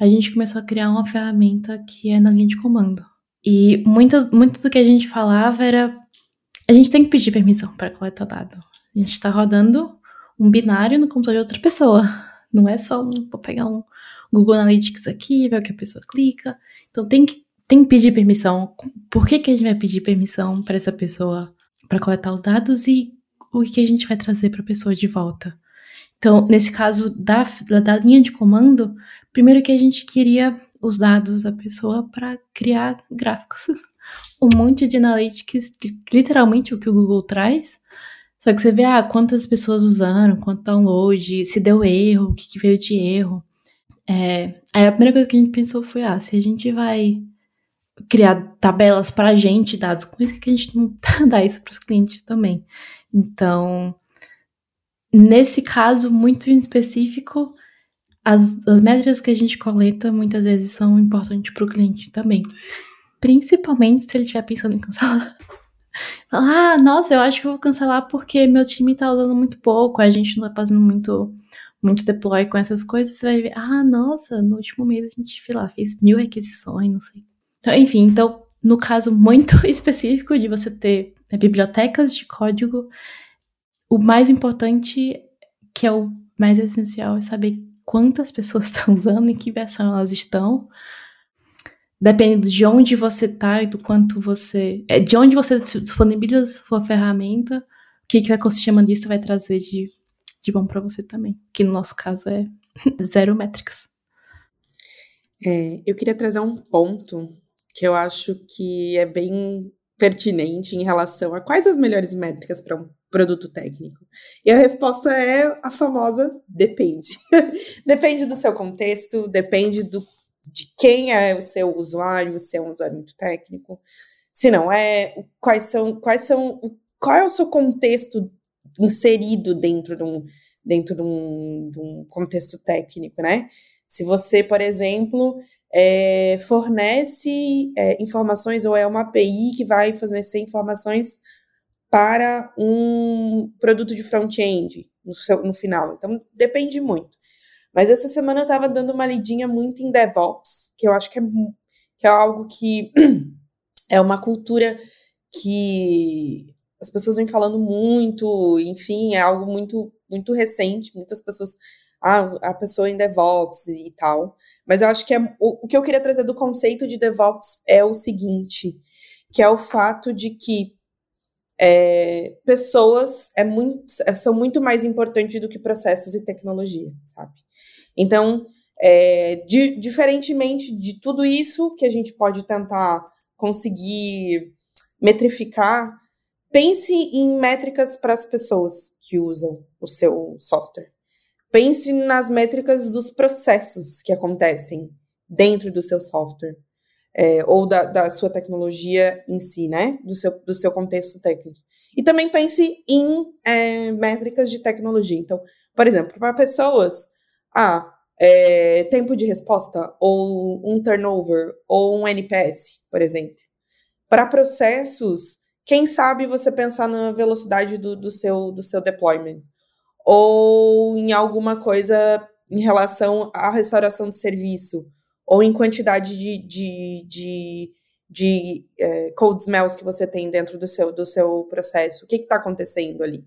a gente começou a criar uma ferramenta que é na linha de comando. E muito, muito do que a gente falava era a gente tem que pedir permissão para coletar dado. A gente está rodando um binário no computador de outra pessoa. Não é só vou pegar um Google Analytics aqui, ver o que a pessoa clica. Então tem que, tem que pedir permissão. Por que, que a gente vai pedir permissão para essa pessoa para coletar os dados e o que a gente vai trazer para a pessoa de volta? Então, nesse caso da, da linha de comando, primeiro que a gente queria os dados da pessoa para criar gráficos. Um monte de analytics, literalmente o que o Google traz, só que você vê, ah, quantas pessoas usaram, quanto download, se deu erro, o que, que veio de erro. É, aí a primeira coisa que a gente pensou foi, ah, se a gente vai criar tabelas para a gente, dados com isso, que a gente não dá isso para os clientes também. Então, nesse caso muito em específico, as, as métricas que a gente coleta muitas vezes são importantes para o cliente também. Principalmente se ele estiver pensando em cancelar. Ah, nossa, eu acho que vou cancelar porque meu time tá usando muito pouco, a gente não tá fazendo muito, muito deploy com essas coisas. Você vai ver, ah, nossa, no último mês a gente, lá, fez mil requisições, não sei. Então, enfim, então, no caso muito específico de você ter né, bibliotecas de código, o mais importante, que é o mais essencial, é saber quantas pessoas estão usando, em que versão elas estão, dependendo de onde você está e do quanto você. É, de onde você disponibiliza sua ferramenta, o que, que o ecossistema lista vai trazer de, de bom para você também. Que no nosso caso é zero métricas.
É, eu queria trazer um ponto que eu acho que é bem pertinente em relação a quais as melhores métricas para um produto técnico. E a resposta é a famosa depende. depende do seu contexto, depende do de quem é o seu usuário, se é um usuário muito técnico, se não é, quais são, quais são, qual é o seu contexto inserido dentro de um, dentro de um, de um contexto técnico, né? Se você, por exemplo, é, fornece é, informações ou é uma API que vai fornecer informações para um produto de front-end no, no final. Então, depende muito. Mas essa semana eu estava dando uma lidinha muito em DevOps, que eu acho que é, que é algo que é uma cultura que as pessoas vêm falando muito, enfim, é algo muito, muito recente, muitas pessoas, ah, a pessoa em DevOps e tal. Mas eu acho que é, o, o que eu queria trazer do conceito de DevOps é o seguinte, que é o fato de que é, pessoas é muito, são muito mais importantes do que processos e tecnologia, sabe? Então, é, de, diferentemente de tudo isso que a gente pode tentar conseguir metrificar, pense em métricas para as pessoas que usam o seu software. Pense nas métricas dos processos que acontecem dentro do seu software. É, ou da, da, sua tecnologia em si, né? Do seu, do seu contexto técnico. E também pense em é, métricas de tecnologia. Então, por exemplo, para pessoas, ah, é, tempo de resposta, ou um turnover, ou um NPS, por exemplo. Para processos, quem sabe você pensar na velocidade do, do, seu, do seu deployment ou em alguma coisa em relação à restauração de serviço, ou em quantidade de, de, de, de é, code smells que você tem dentro do seu, do seu processo, o que está acontecendo ali.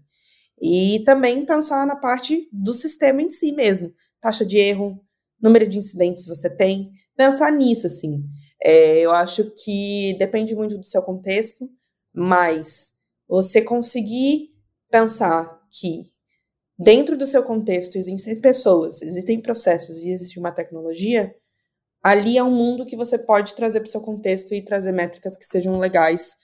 E também pensar na parte do sistema em si mesmo, taxa de erro, número de incidentes você tem, pensar nisso, assim. É, eu acho que depende muito do seu contexto, mas você conseguir pensar que dentro do seu contexto existem pessoas, existem processos e existe uma tecnologia, ali é um mundo que você pode trazer para o seu contexto e trazer métricas que sejam legais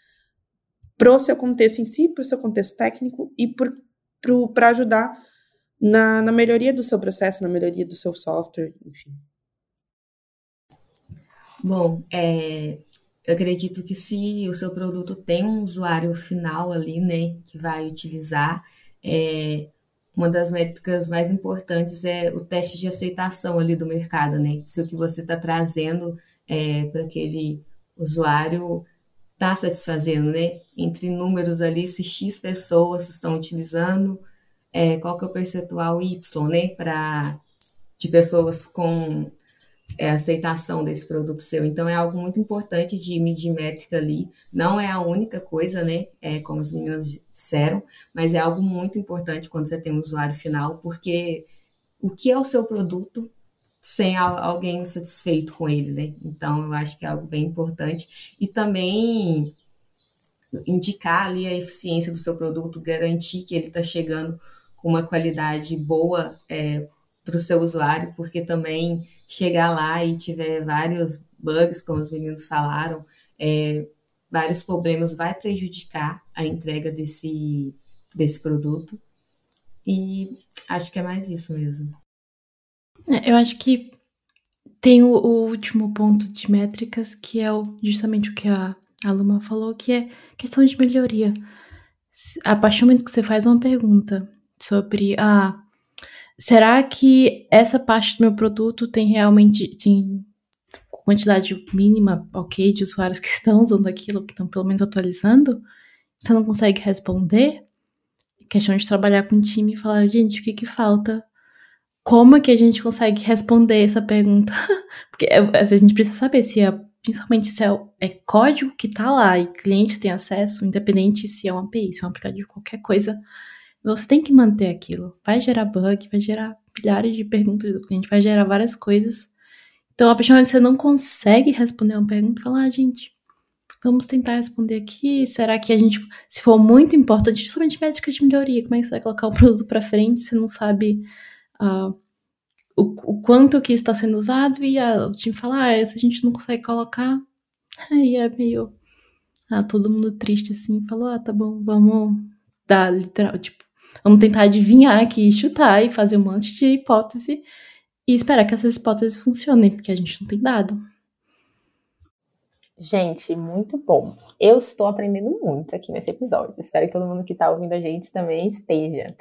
para o seu contexto em si, para o seu contexto técnico e para ajudar na, na melhoria do seu processo, na melhoria do seu software, enfim.
Bom, é, eu acredito que se o seu produto tem um usuário final ali, né, que vai utilizar, é, uma das métricas mais importantes é o teste de aceitação ali do mercado, né? Se o que você está trazendo é, para aquele usuário está satisfazendo, né? Entre números ali, se X pessoas estão utilizando, é, qual que é o percentual Y, né? Pra, de pessoas com é, aceitação desse produto seu. Então, é algo muito importante de medir métrica ali. Não é a única coisa, né? É, como as meninas disseram, mas é algo muito importante quando você tem um usuário final, porque o que é o seu produto sem alguém satisfeito com ele, né? Então, eu acho que é algo bem importante. E também indicar ali a eficiência do seu produto, garantir que ele está chegando com uma qualidade boa é, para o seu usuário, porque também chegar lá e tiver vários bugs, como os meninos falaram, é, vários problemas, vai prejudicar a entrega desse, desse produto. E acho que é mais isso mesmo.
É, eu acho que tem o, o, último ponto de métricas, que é o, justamente o que a, a Luma falou, que é questão de melhoria. A partir do momento que você faz uma pergunta sobre, ah, Será que essa parte do meu produto tem realmente tem quantidade mínima, ok, de usuários que estão usando aquilo, que estão pelo menos atualizando? Você não consegue responder? Questão de trabalhar com o time e falar, gente, o que que falta? Como é que a gente consegue responder essa pergunta? Porque é, a gente precisa saber se é, principalmente se é, é código que está lá e clientes têm acesso, independente se é uma API, se é um aplicativo, qualquer coisa você tem que manter aquilo. Vai gerar bug, vai gerar milhares de perguntas do cliente, vai gerar várias coisas. Então, a partir do você não consegue responder uma pergunta, fala, ah, gente, vamos tentar responder aqui. Será que a gente, se for muito importante, principalmente métrica de melhoria, como é que você vai colocar o produto para frente? Você não sabe uh, o, o, quanto que está sendo usado e uh, o time fala, ah, se a gente não consegue colocar, aí é meio. Ah, todo mundo triste assim, falou, ah, tá bom, vamos dar literal, tipo, Vamos tentar adivinhar aqui, chutar e fazer um monte de hipótese e esperar que essas hipóteses funcionem, porque a gente não tem dado.
Gente, muito bom. Eu estou aprendendo muito aqui nesse episódio. Espero que todo mundo que está ouvindo a gente também esteja.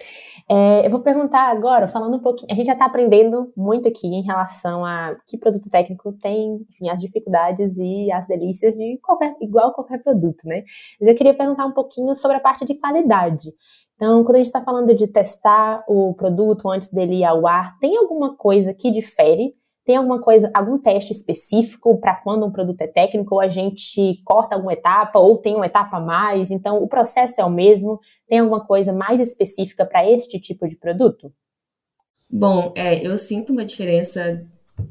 É, eu vou perguntar agora, falando um pouquinho. A gente já está aprendendo muito aqui em relação a que produto técnico tem, enfim, as dificuldades e as delícias de qualquer, igual qualquer produto, né? Mas eu queria perguntar um pouquinho sobre a parte de qualidade. Então, quando a gente está falando de testar o produto antes dele ir ao ar, tem alguma coisa que difere? Tem alguma coisa, algum teste específico para quando um produto é técnico, ou a gente corta alguma etapa, ou tem uma etapa a mais? Então, o processo é o mesmo? Tem alguma coisa mais específica para este tipo de produto?
Bom, é, eu sinto uma diferença,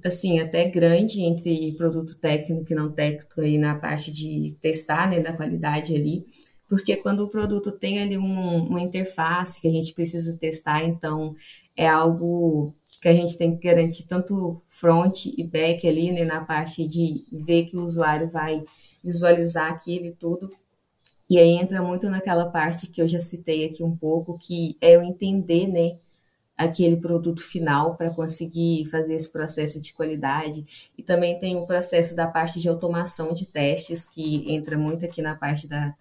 assim, até grande entre produto técnico e não técnico aí na parte de testar, né, da qualidade ali porque quando o produto tem ali um, uma interface que a gente precisa testar, então é algo que a gente tem que garantir tanto front e back ali, né, na parte de ver que o usuário vai visualizar aquilo e tudo. E aí entra muito naquela parte que eu já citei aqui um pouco, que é eu entender, né, aquele produto final para conseguir fazer esse processo de qualidade. E também tem o processo da parte de automação de testes, que entra muito aqui na parte da,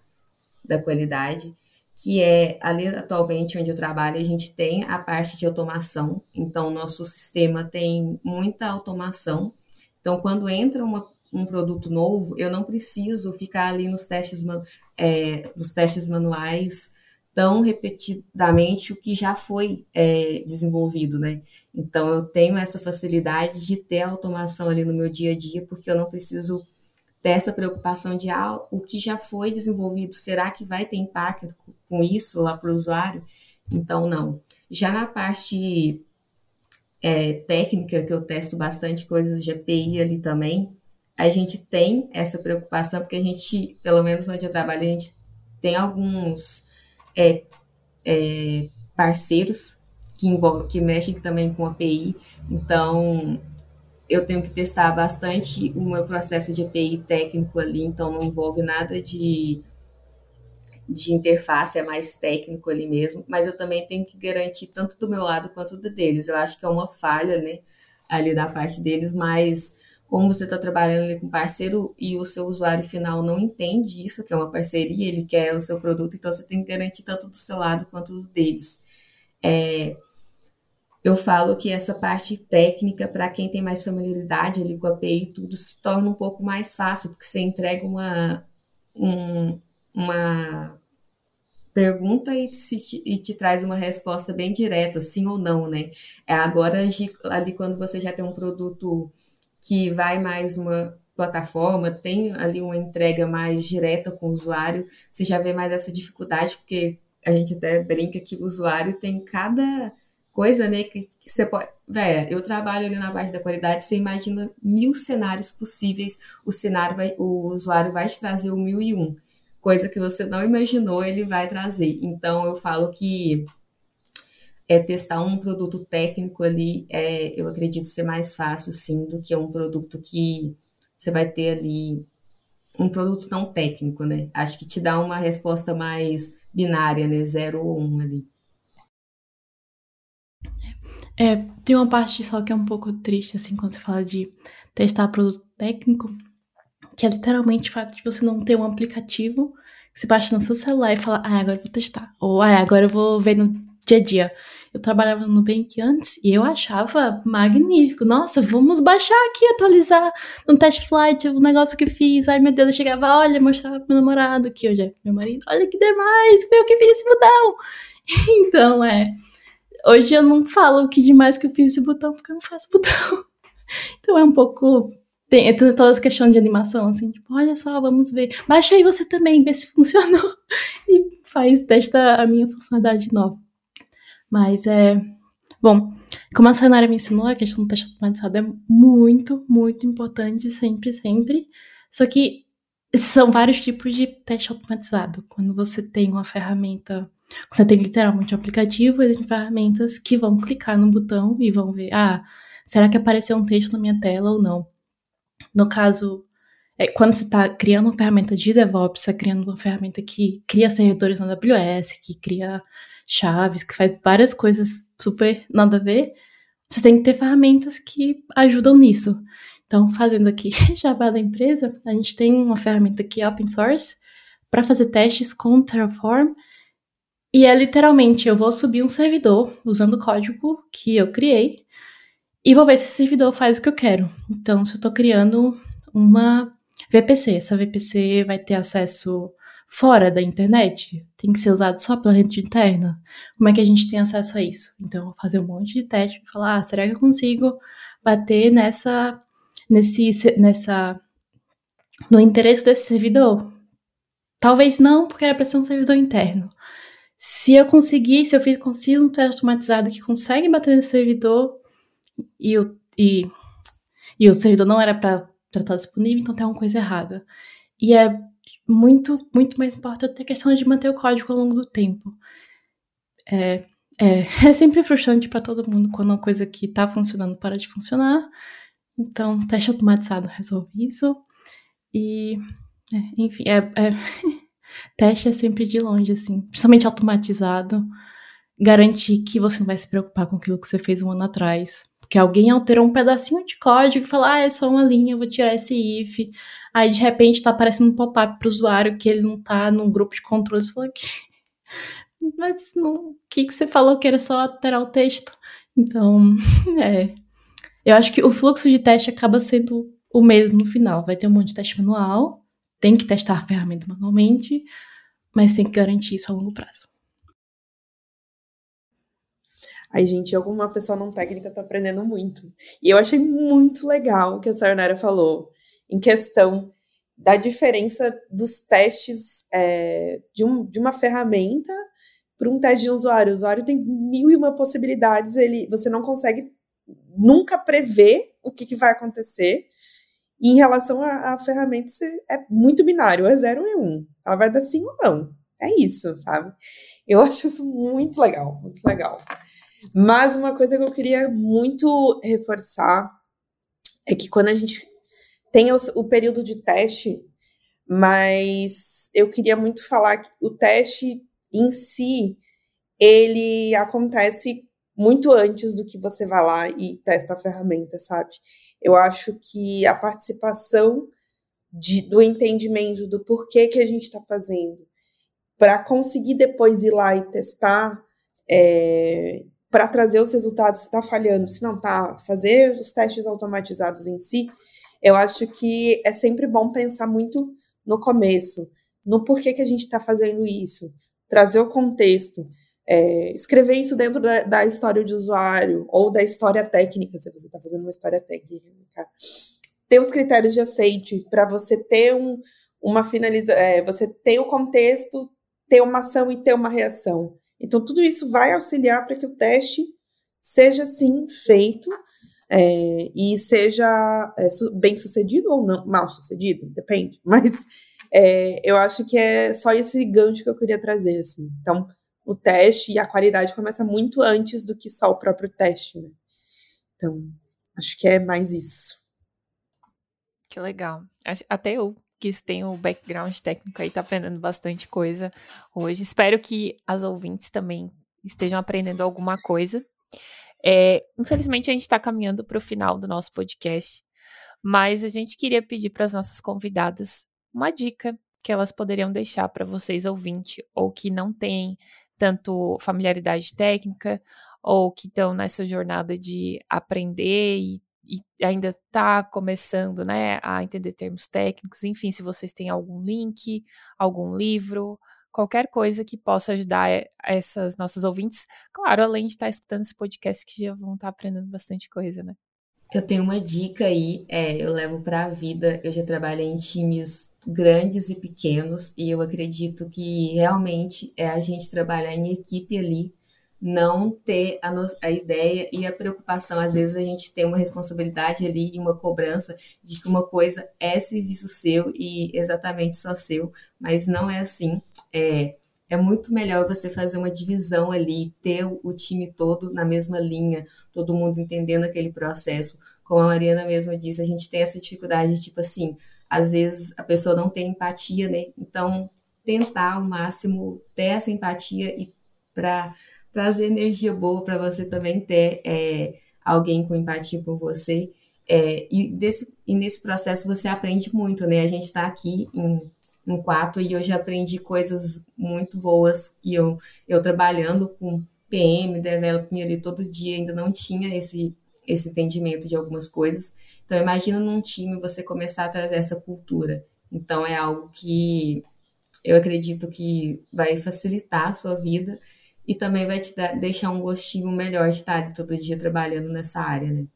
da qualidade, que é ali atualmente onde eu trabalho, a gente tem a parte de automação. Então, nosso sistema tem muita automação. Então, quando entra uma, um produto novo, eu não preciso ficar ali nos testes é, dos testes manuais tão repetidamente o que já foi é, desenvolvido, né? Então eu tenho essa facilidade de ter automação ali no meu dia a dia, porque eu não preciso ter essa preocupação de ah, o que já foi desenvolvido, será que vai ter impacto com isso lá para o usuário? Então não. Já na parte é, técnica, que eu testo bastante coisas de API ali também, a gente tem essa preocupação, porque a gente, pelo menos onde eu trabalho, a gente tem alguns é, é, parceiros que, envolvem, que mexem também com API, então eu tenho que testar bastante o meu processo de API técnico ali, então não envolve nada de, de interface, é mais técnico ali mesmo, mas eu também tenho que garantir tanto do meu lado quanto do deles. Eu acho que é uma falha, né, ali da parte deles, mas como você está trabalhando com parceiro e o seu usuário final não entende isso, que é uma parceria, ele quer o seu produto, então você tem que garantir tanto do seu lado quanto do deles. É, eu falo que essa parte técnica, para quem tem mais familiaridade ali com a API, tudo se torna um pouco mais fácil, porque você entrega uma, um, uma pergunta e te, e te traz uma resposta bem direta, sim ou não, né? É agora, ali quando você já tem um produto que vai mais uma plataforma, tem ali uma entrega mais direta com o usuário, você já vê mais essa dificuldade, porque a gente até brinca que o usuário tem cada coisa, né, que, que você pode... Véia, eu trabalho ali na parte da qualidade, você imagina mil cenários possíveis, o cenário vai, o usuário vai te trazer o mil e um, coisa que você não imaginou, ele vai trazer. Então, eu falo que é testar um produto técnico ali, é, eu acredito ser mais fácil, sim, do que um produto que você vai ter ali, um produto não técnico, né? Acho que te dá uma resposta mais binária, né? Zero ou um ali.
É, tem uma parte só que é um pouco triste, assim, quando você fala de testar produto técnico, que é literalmente o fato de você não ter um aplicativo que você baixa no seu celular e fala, ah, agora eu vou testar. Ou, ah, agora eu vou ver no dia a dia. Eu trabalhava no Nubank antes e eu achava magnífico. Nossa, vamos baixar aqui, atualizar no test flight o negócio que fiz. Ai meu Deus, eu chegava, olha, mostrava pro meu namorado, que hoje é meu marido, olha que demais, foi o que fiz esse botão. então, é. Hoje eu não falo o que demais que eu fiz esse botão, porque eu não faço botão. então é um pouco tem, tem toda essa questão de animação, assim, tipo, olha só, vamos ver. Baixa aí você também, vê se funcionou. e faz, testa a minha funcionalidade nova. Mas é. Bom, como a Sayonara me ensinou, a questão do teste automatizado é muito, muito importante, sempre, sempre. Só que são vários tipos de teste automatizado. Quando você tem uma ferramenta, você tem literalmente um aplicativo, existem ferramentas que vão clicar no botão e vão ver, ah, será que apareceu um texto na minha tela ou não? No caso, é, quando você está criando uma ferramenta de DevOps, você está criando uma ferramenta que cria servidores na AWS, que cria chaves, que faz várias coisas super nada a ver, você tem que ter ferramentas que ajudam nisso. Então, fazendo aqui jabá da empresa, a gente tem uma ferramenta que é open source para fazer testes com Terraform. E é literalmente, eu vou subir um servidor usando o código que eu criei e vou ver se esse servidor faz o que eu quero. Então, se eu estou criando uma VPC, essa VPC vai ter acesso fora da internet? Tem que ser usado só pela rede interna? Como é que a gente tem acesso a isso? Então, eu vou fazer um monte de teste para falar, ah, será que eu consigo bater nessa, nesse, nessa, no interesse desse servidor? Talvez não, porque era para ser um servidor interno. Se eu conseguir, se eu fiz, consigo um teste automatizado que consegue bater nesse servidor e o, e, e o servidor não era para estar disponível, então tem alguma coisa errada. E é muito, muito mais importante a questão de manter o código ao longo do tempo. É, é, é sempre frustrante para todo mundo quando uma coisa que está funcionando para de funcionar. Então, teste automatizado resolve isso. E, é, enfim, é, é Teste é sempre de longe, assim, principalmente automatizado. Garantir que você não vai se preocupar com aquilo que você fez um ano atrás. Porque alguém alterou um pedacinho de código e falou, ah, é só uma linha, eu vou tirar esse if. Aí, de repente, tá aparecendo um pop-up pro usuário que ele não tá num grupo de controle. Você fala, mas o que, que você falou que era só alterar o texto? Então, é. Eu acho que o fluxo de teste acaba sendo o mesmo no final. Vai ter um monte de teste manual, tem que testar a ferramenta manualmente, mas tem que garantir isso a longo prazo.
Aí, gente, alguma pessoa não técnica tá aprendendo muito. E eu achei muito legal o que a Sayonara falou em questão da diferença dos testes é, de, um, de uma ferramenta para um teste de usuário. O usuário tem mil e uma possibilidades, ele, você não consegue nunca prever o que, que vai acontecer. E em relação à, ferramenta, é muito binário, é zero e um. Ela vai dar sim ou não. É isso, sabe? Eu acho isso muito legal, muito legal. Mas uma coisa que eu queria muito reforçar é que quando a gente tem o período de teste, mas eu queria muito falar que o teste em si, ele acontece muito antes do que você vai lá e testa a ferramenta, sabe? Eu acho que a participação de, do entendimento do porquê que a gente está fazendo, para conseguir depois ir lá e testar, é, para trazer os resultados, se está falhando, se não está, fazer os testes automatizados em si, eu acho que é sempre bom pensar muito no começo, no porquê que a gente está fazendo isso, trazer o contexto, é, escrever isso dentro da, da, história de usuário ou da história técnica, se você está fazendo uma história técnica. Ter os critérios de aceite para você ter um, uma finalização, é, você ter o contexto, ter uma ação e ter uma reação. Então, tudo isso vai auxiliar para que o teste seja, sim, feito é, e seja é, bem sucedido ou não, mal sucedido, depende. Mas é, eu acho que é só esse gancho que eu queria trazer. Assim. Então, o teste e a qualidade começa muito antes do que só o próprio teste. Né? Então, acho que é mais isso.
Que legal. Até eu que tenho o background técnico aí, tá aprendendo bastante coisa hoje. Espero que as ouvintes também estejam aprendendo alguma coisa. É, infelizmente, a gente está caminhando para o final do nosso podcast, mas a gente queria pedir para as nossas convidadas uma dica que elas poderiam deixar para vocês ouvintes, ou que não têm tanto familiaridade técnica, ou que estão nessa jornada de aprender e, e ainda está começando né, a entender termos técnicos. Enfim, se vocês têm algum link, algum livro, qualquer coisa que possa ajudar eh, essas nossas ouvintes. Claro, além de estar escutando esse podcast, que já vão estar aprendendo bastante coisa, né?
Eu tenho uma dica aí, é, eu levo para a vida. Eu já trabalhei em times grandes e pequenos, e eu acredito que realmente é a gente trabalhar em equipe ali não ter a, no, a ideia e a preocupação. Às vezes a gente tem uma responsabilidade ali e uma cobrança de que uma coisa é serviço seu e exatamente só seu, mas não é assim. É, é muito melhor você fazer uma divisão ali, ter o time todo na mesma linha, todo mundo entendendo aquele processo. Como a Mariana mesma disse, a gente tem essa dificuldade, tipo assim, às vezes a pessoa não tem empatia, né? Então, tentar ao máximo ter essa empatia e para trazer energia boa para você também ter é, alguém com empatia por você. É, e, desse, e nesse processo você aprende muito, né? A gente está aqui em, em quatro e eu já aprendi coisas muito boas que eu, eu trabalhando com PM, developing ali todo dia, ainda não tinha esse, esse entendimento de algumas coisas. Então, imagina num time você começar a trazer essa cultura. Então, é algo que eu acredito que vai facilitar a sua vida e também vai te dar, deixar um gostinho melhor de estar todo dia trabalhando nessa área, né?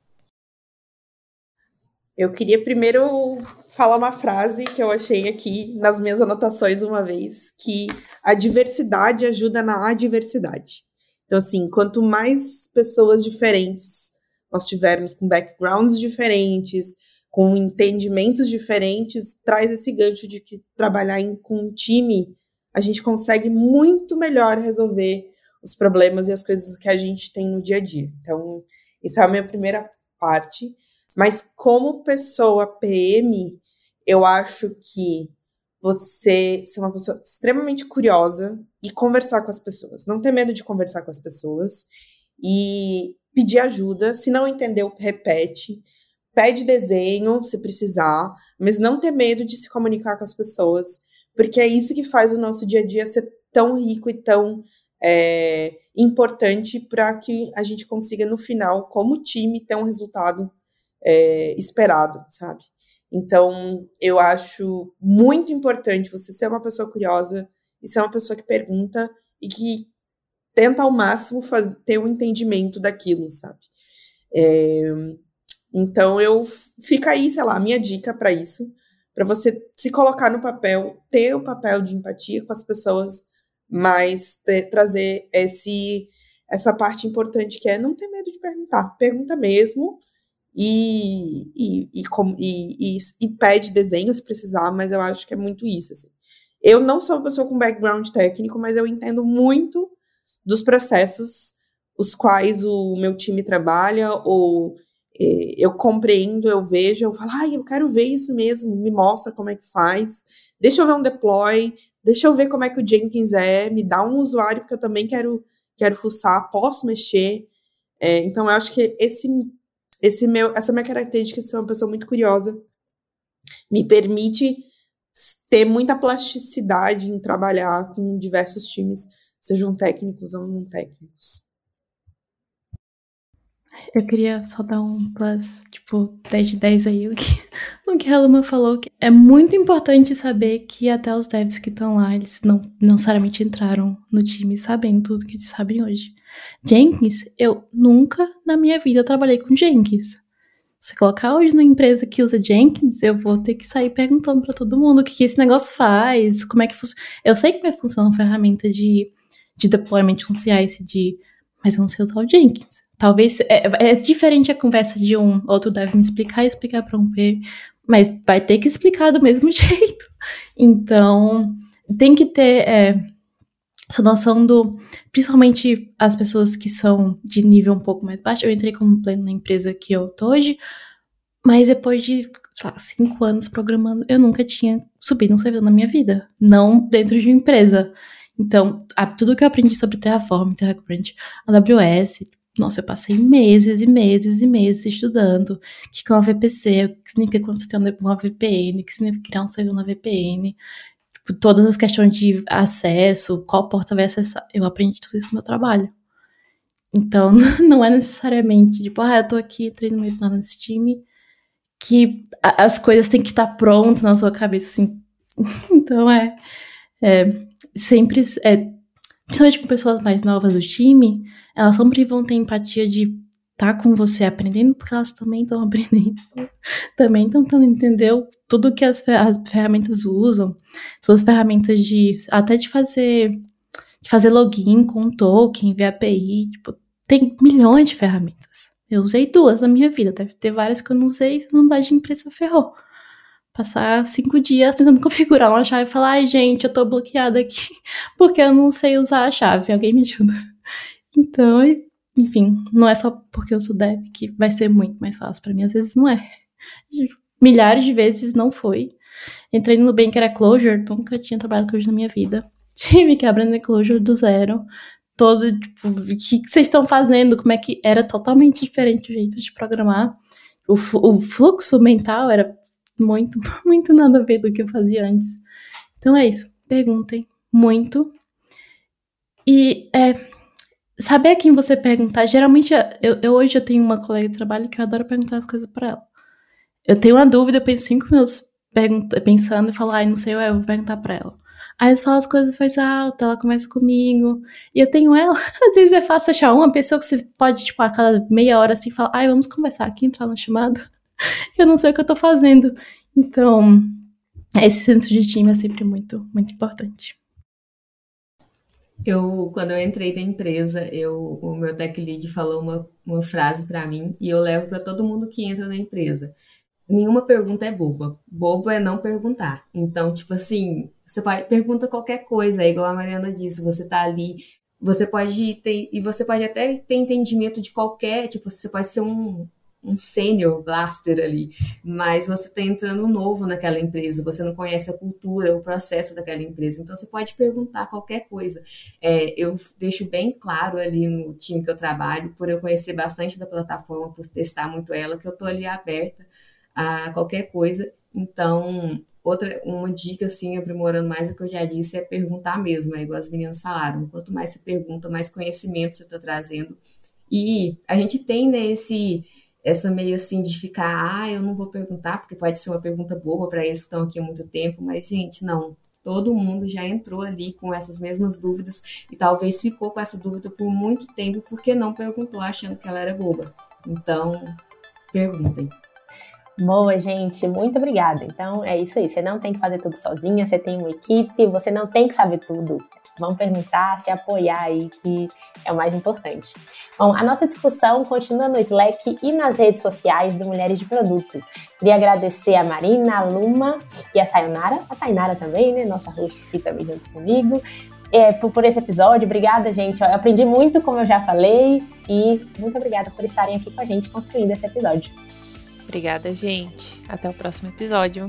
Eu queria primeiro falar uma frase que eu achei aqui nas minhas anotações uma vez, que a diversidade ajuda na adversidade. Então, assim, quanto mais pessoas diferentes nós tivermos com backgrounds diferentes, com entendimentos diferentes, traz esse gancho de que trabalhar em, com um time, a gente consegue muito melhor resolver os problemas e as coisas que a gente tem no dia a dia. Então, isso é a minha primeira parte. Mas como pessoa PM, eu acho que você ser uma pessoa extremamente curiosa e conversar com as pessoas. Não ter medo de conversar com as pessoas e pedir ajuda. Se não entendeu, repete. Pede desenho, se precisar, mas não ter medo de se comunicar com as pessoas, porque é isso que faz o nosso dia a dia ser tão rico e tão é, importante para que a gente consiga, no final, como time, ter um resultado é, esperado, sabe? Então, eu acho muito importante você ser uma pessoa curiosa e ser uma pessoa que pergunta e que tenta ao máximo fazer, ter um entendimento daquilo, sabe? É, então, eu fica aí, sei lá, a minha dica para isso, para você se colocar no papel, ter o papel de empatia com as pessoas, mas ter, trazer esse essa parte importante que é não ter medo de perguntar, pergunta mesmo e, e, e, e, e, pede desenho se precisar, mas eu acho que é muito isso. Assim. Eu não sou uma pessoa com background técnico, mas eu entendo muito dos processos os quais o meu time trabalha, ou eh, eu compreendo, eu vejo, eu falo, ai, eu quero ver isso mesmo, me mostra como é que faz, deixa eu ver um deploy, deixa eu ver como é que o Jenkins é, me dá um usuário, porque eu também quero, quero fuçar, posso mexer. É, então, eu acho que esse esse meu, essa minha característica de ser uma pessoa muito curiosa me permite ter muita plasticidade em trabalhar com diversos times, sejam técnicos ou não técnicos.
Eu queria só dar um plus, tipo, 10 de 10 aí, o que, o que a Luma falou. Que é muito importante saber que até os devs que estão lá, eles não, não necessariamente entraram no time sabendo tudo que eles sabem hoje. Jenkins, eu nunca na minha vida trabalhei com Jenkins. Se colocar hoje numa empresa que usa Jenkins, eu vou ter que sair perguntando para todo mundo o que, que, esse negócio faz, como é que funciona. Eu sei como é que funciona uma ferramenta de, de deployment, um CI/CD, mas eu não sei usar o Jenkins. Talvez é, é diferente a conversa de um outro deve me explicar e explicar para um P, mas vai ter que explicar do mesmo jeito. Então, tem que ter é, essa noção do. Principalmente as pessoas que são de nível um pouco mais baixo. Eu entrei como pleno na empresa que eu tô hoje, mas depois de, sei lá, cinco anos programando, eu nunca tinha subido um servidor na minha vida. Não dentro de uma empresa. Então, a, tudo que eu aprendi sobre Terraform, TerraGrant, AWS, nossa, eu passei meses e meses e meses estudando o que é uma VPC, o que significa quando você tem uma VPN, o que significa criar um servidor na VPN, Tipo, todas as questões de acesso, qual porta vai acessar. Eu aprendi tudo isso no meu trabalho. Então, não é necessariamente, tipo, ah, eu tô aqui, treino meio nada nesse time, que as coisas têm que estar prontas na sua cabeça, assim. então, é, é sempre, é, principalmente com pessoas mais novas do time, elas sempre vão ter empatia de tá com você aprendendo, porque elas também estão aprendendo, também estão tentando entender tudo que as, as ferramentas usam, todas as ferramentas de até de fazer de fazer login com token, ver API, tipo, tem milhões de ferramentas. Eu usei duas na minha vida, deve ter várias que eu não usei, se não dá de empresa ferrou. Passar cinco dias tentando configurar uma chave e falar, ai gente, eu tô bloqueada aqui porque eu não sei usar a chave, alguém me ajuda. Então, enfim, não é só porque eu sou dev que vai ser muito mais fácil para mim. Às vezes não é. Milhares de vezes não foi. Entrei no Nubank, era Clojure, nunca tinha trabalhado com Clojure na minha vida. Tive que aprender Clojure do zero. Todo, tipo, o que, que vocês estão fazendo? Como é que era totalmente diferente o jeito de programar. O, o fluxo mental era muito, muito nada a ver do que eu fazia antes. Então é isso. Perguntem muito. E é, saber a quem você perguntar. Geralmente, eu, eu, hoje eu tenho uma colega de trabalho que eu adoro perguntar as coisas para ela. Eu tenho uma dúvida, eu penso cinco minutos pensando e falo, ai, não sei, eu vou perguntar para ela. Aí eu falo as coisas faz alta, ela começa comigo. E eu tenho ela. Às vezes é fácil achar uma pessoa que você pode, tipo, a cada meia hora assim, falar, ai, vamos conversar aqui, entrar na chamada. eu não sei o que eu tô fazendo. Então, esse senso de time é sempre muito, muito importante.
Eu, quando eu entrei na empresa, eu, o meu tech lead falou uma, uma frase para mim e eu levo para todo mundo que entra na empresa. Nenhuma pergunta é boba. Bobo é não perguntar. Então, tipo assim, você vai, pergunta qualquer coisa, é igual a Mariana disse, você tá ali, você pode ter, e você pode até ter entendimento de qualquer, tipo, você pode ser um, um sênior blaster ali, mas você está entrando novo naquela empresa, você não conhece a cultura, o processo daquela empresa, então você pode perguntar qualquer coisa. É, eu deixo bem claro ali no time que eu trabalho, por eu conhecer bastante da plataforma, por testar muito ela, que eu estou ali aberta a qualquer coisa. Então, outra uma dica assim, aprimorando mais o que eu já disse, é perguntar mesmo, é igual as meninas falaram. Quanto mais você pergunta, mais conhecimento você está trazendo. E a gente tem né, essa meio assim de ficar, ah, eu não vou perguntar, porque pode ser uma pergunta boba para eles que estão aqui há muito tempo, mas, gente, não. Todo mundo já entrou ali com essas mesmas dúvidas e talvez ficou com essa dúvida por muito tempo porque não perguntou achando que ela era boba. Então, perguntem.
Boa, gente, muito obrigada. Então é isso aí. Você não tem que fazer tudo sozinha, você tem uma equipe, você não tem que saber tudo. Vão perguntar, se apoiar aí, que é o mais importante. Bom, a nossa discussão continua no Slack e nas redes sociais do Mulheres de Produto. Queria agradecer a Marina, a Luma e a Sayonara, a Tainara também, né? Nossa host aqui também junto comigo. É, por, por, esse episódio. Obrigada, gente. Eu aprendi muito, como eu já falei, e muito obrigada por estarem aqui com a gente construindo esse episódio.
Obrigada, gente. Até o próximo episódio.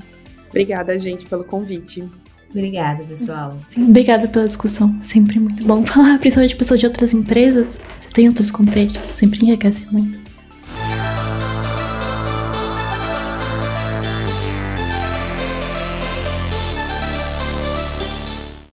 Obrigada, gente, pelo convite.
Obrigada, pessoal.
Sim, obrigada pela discussão. Sempre muito bom falar, principalmente pessoas de outras empresas. Você tem outros contextos, sempre enriquece muito.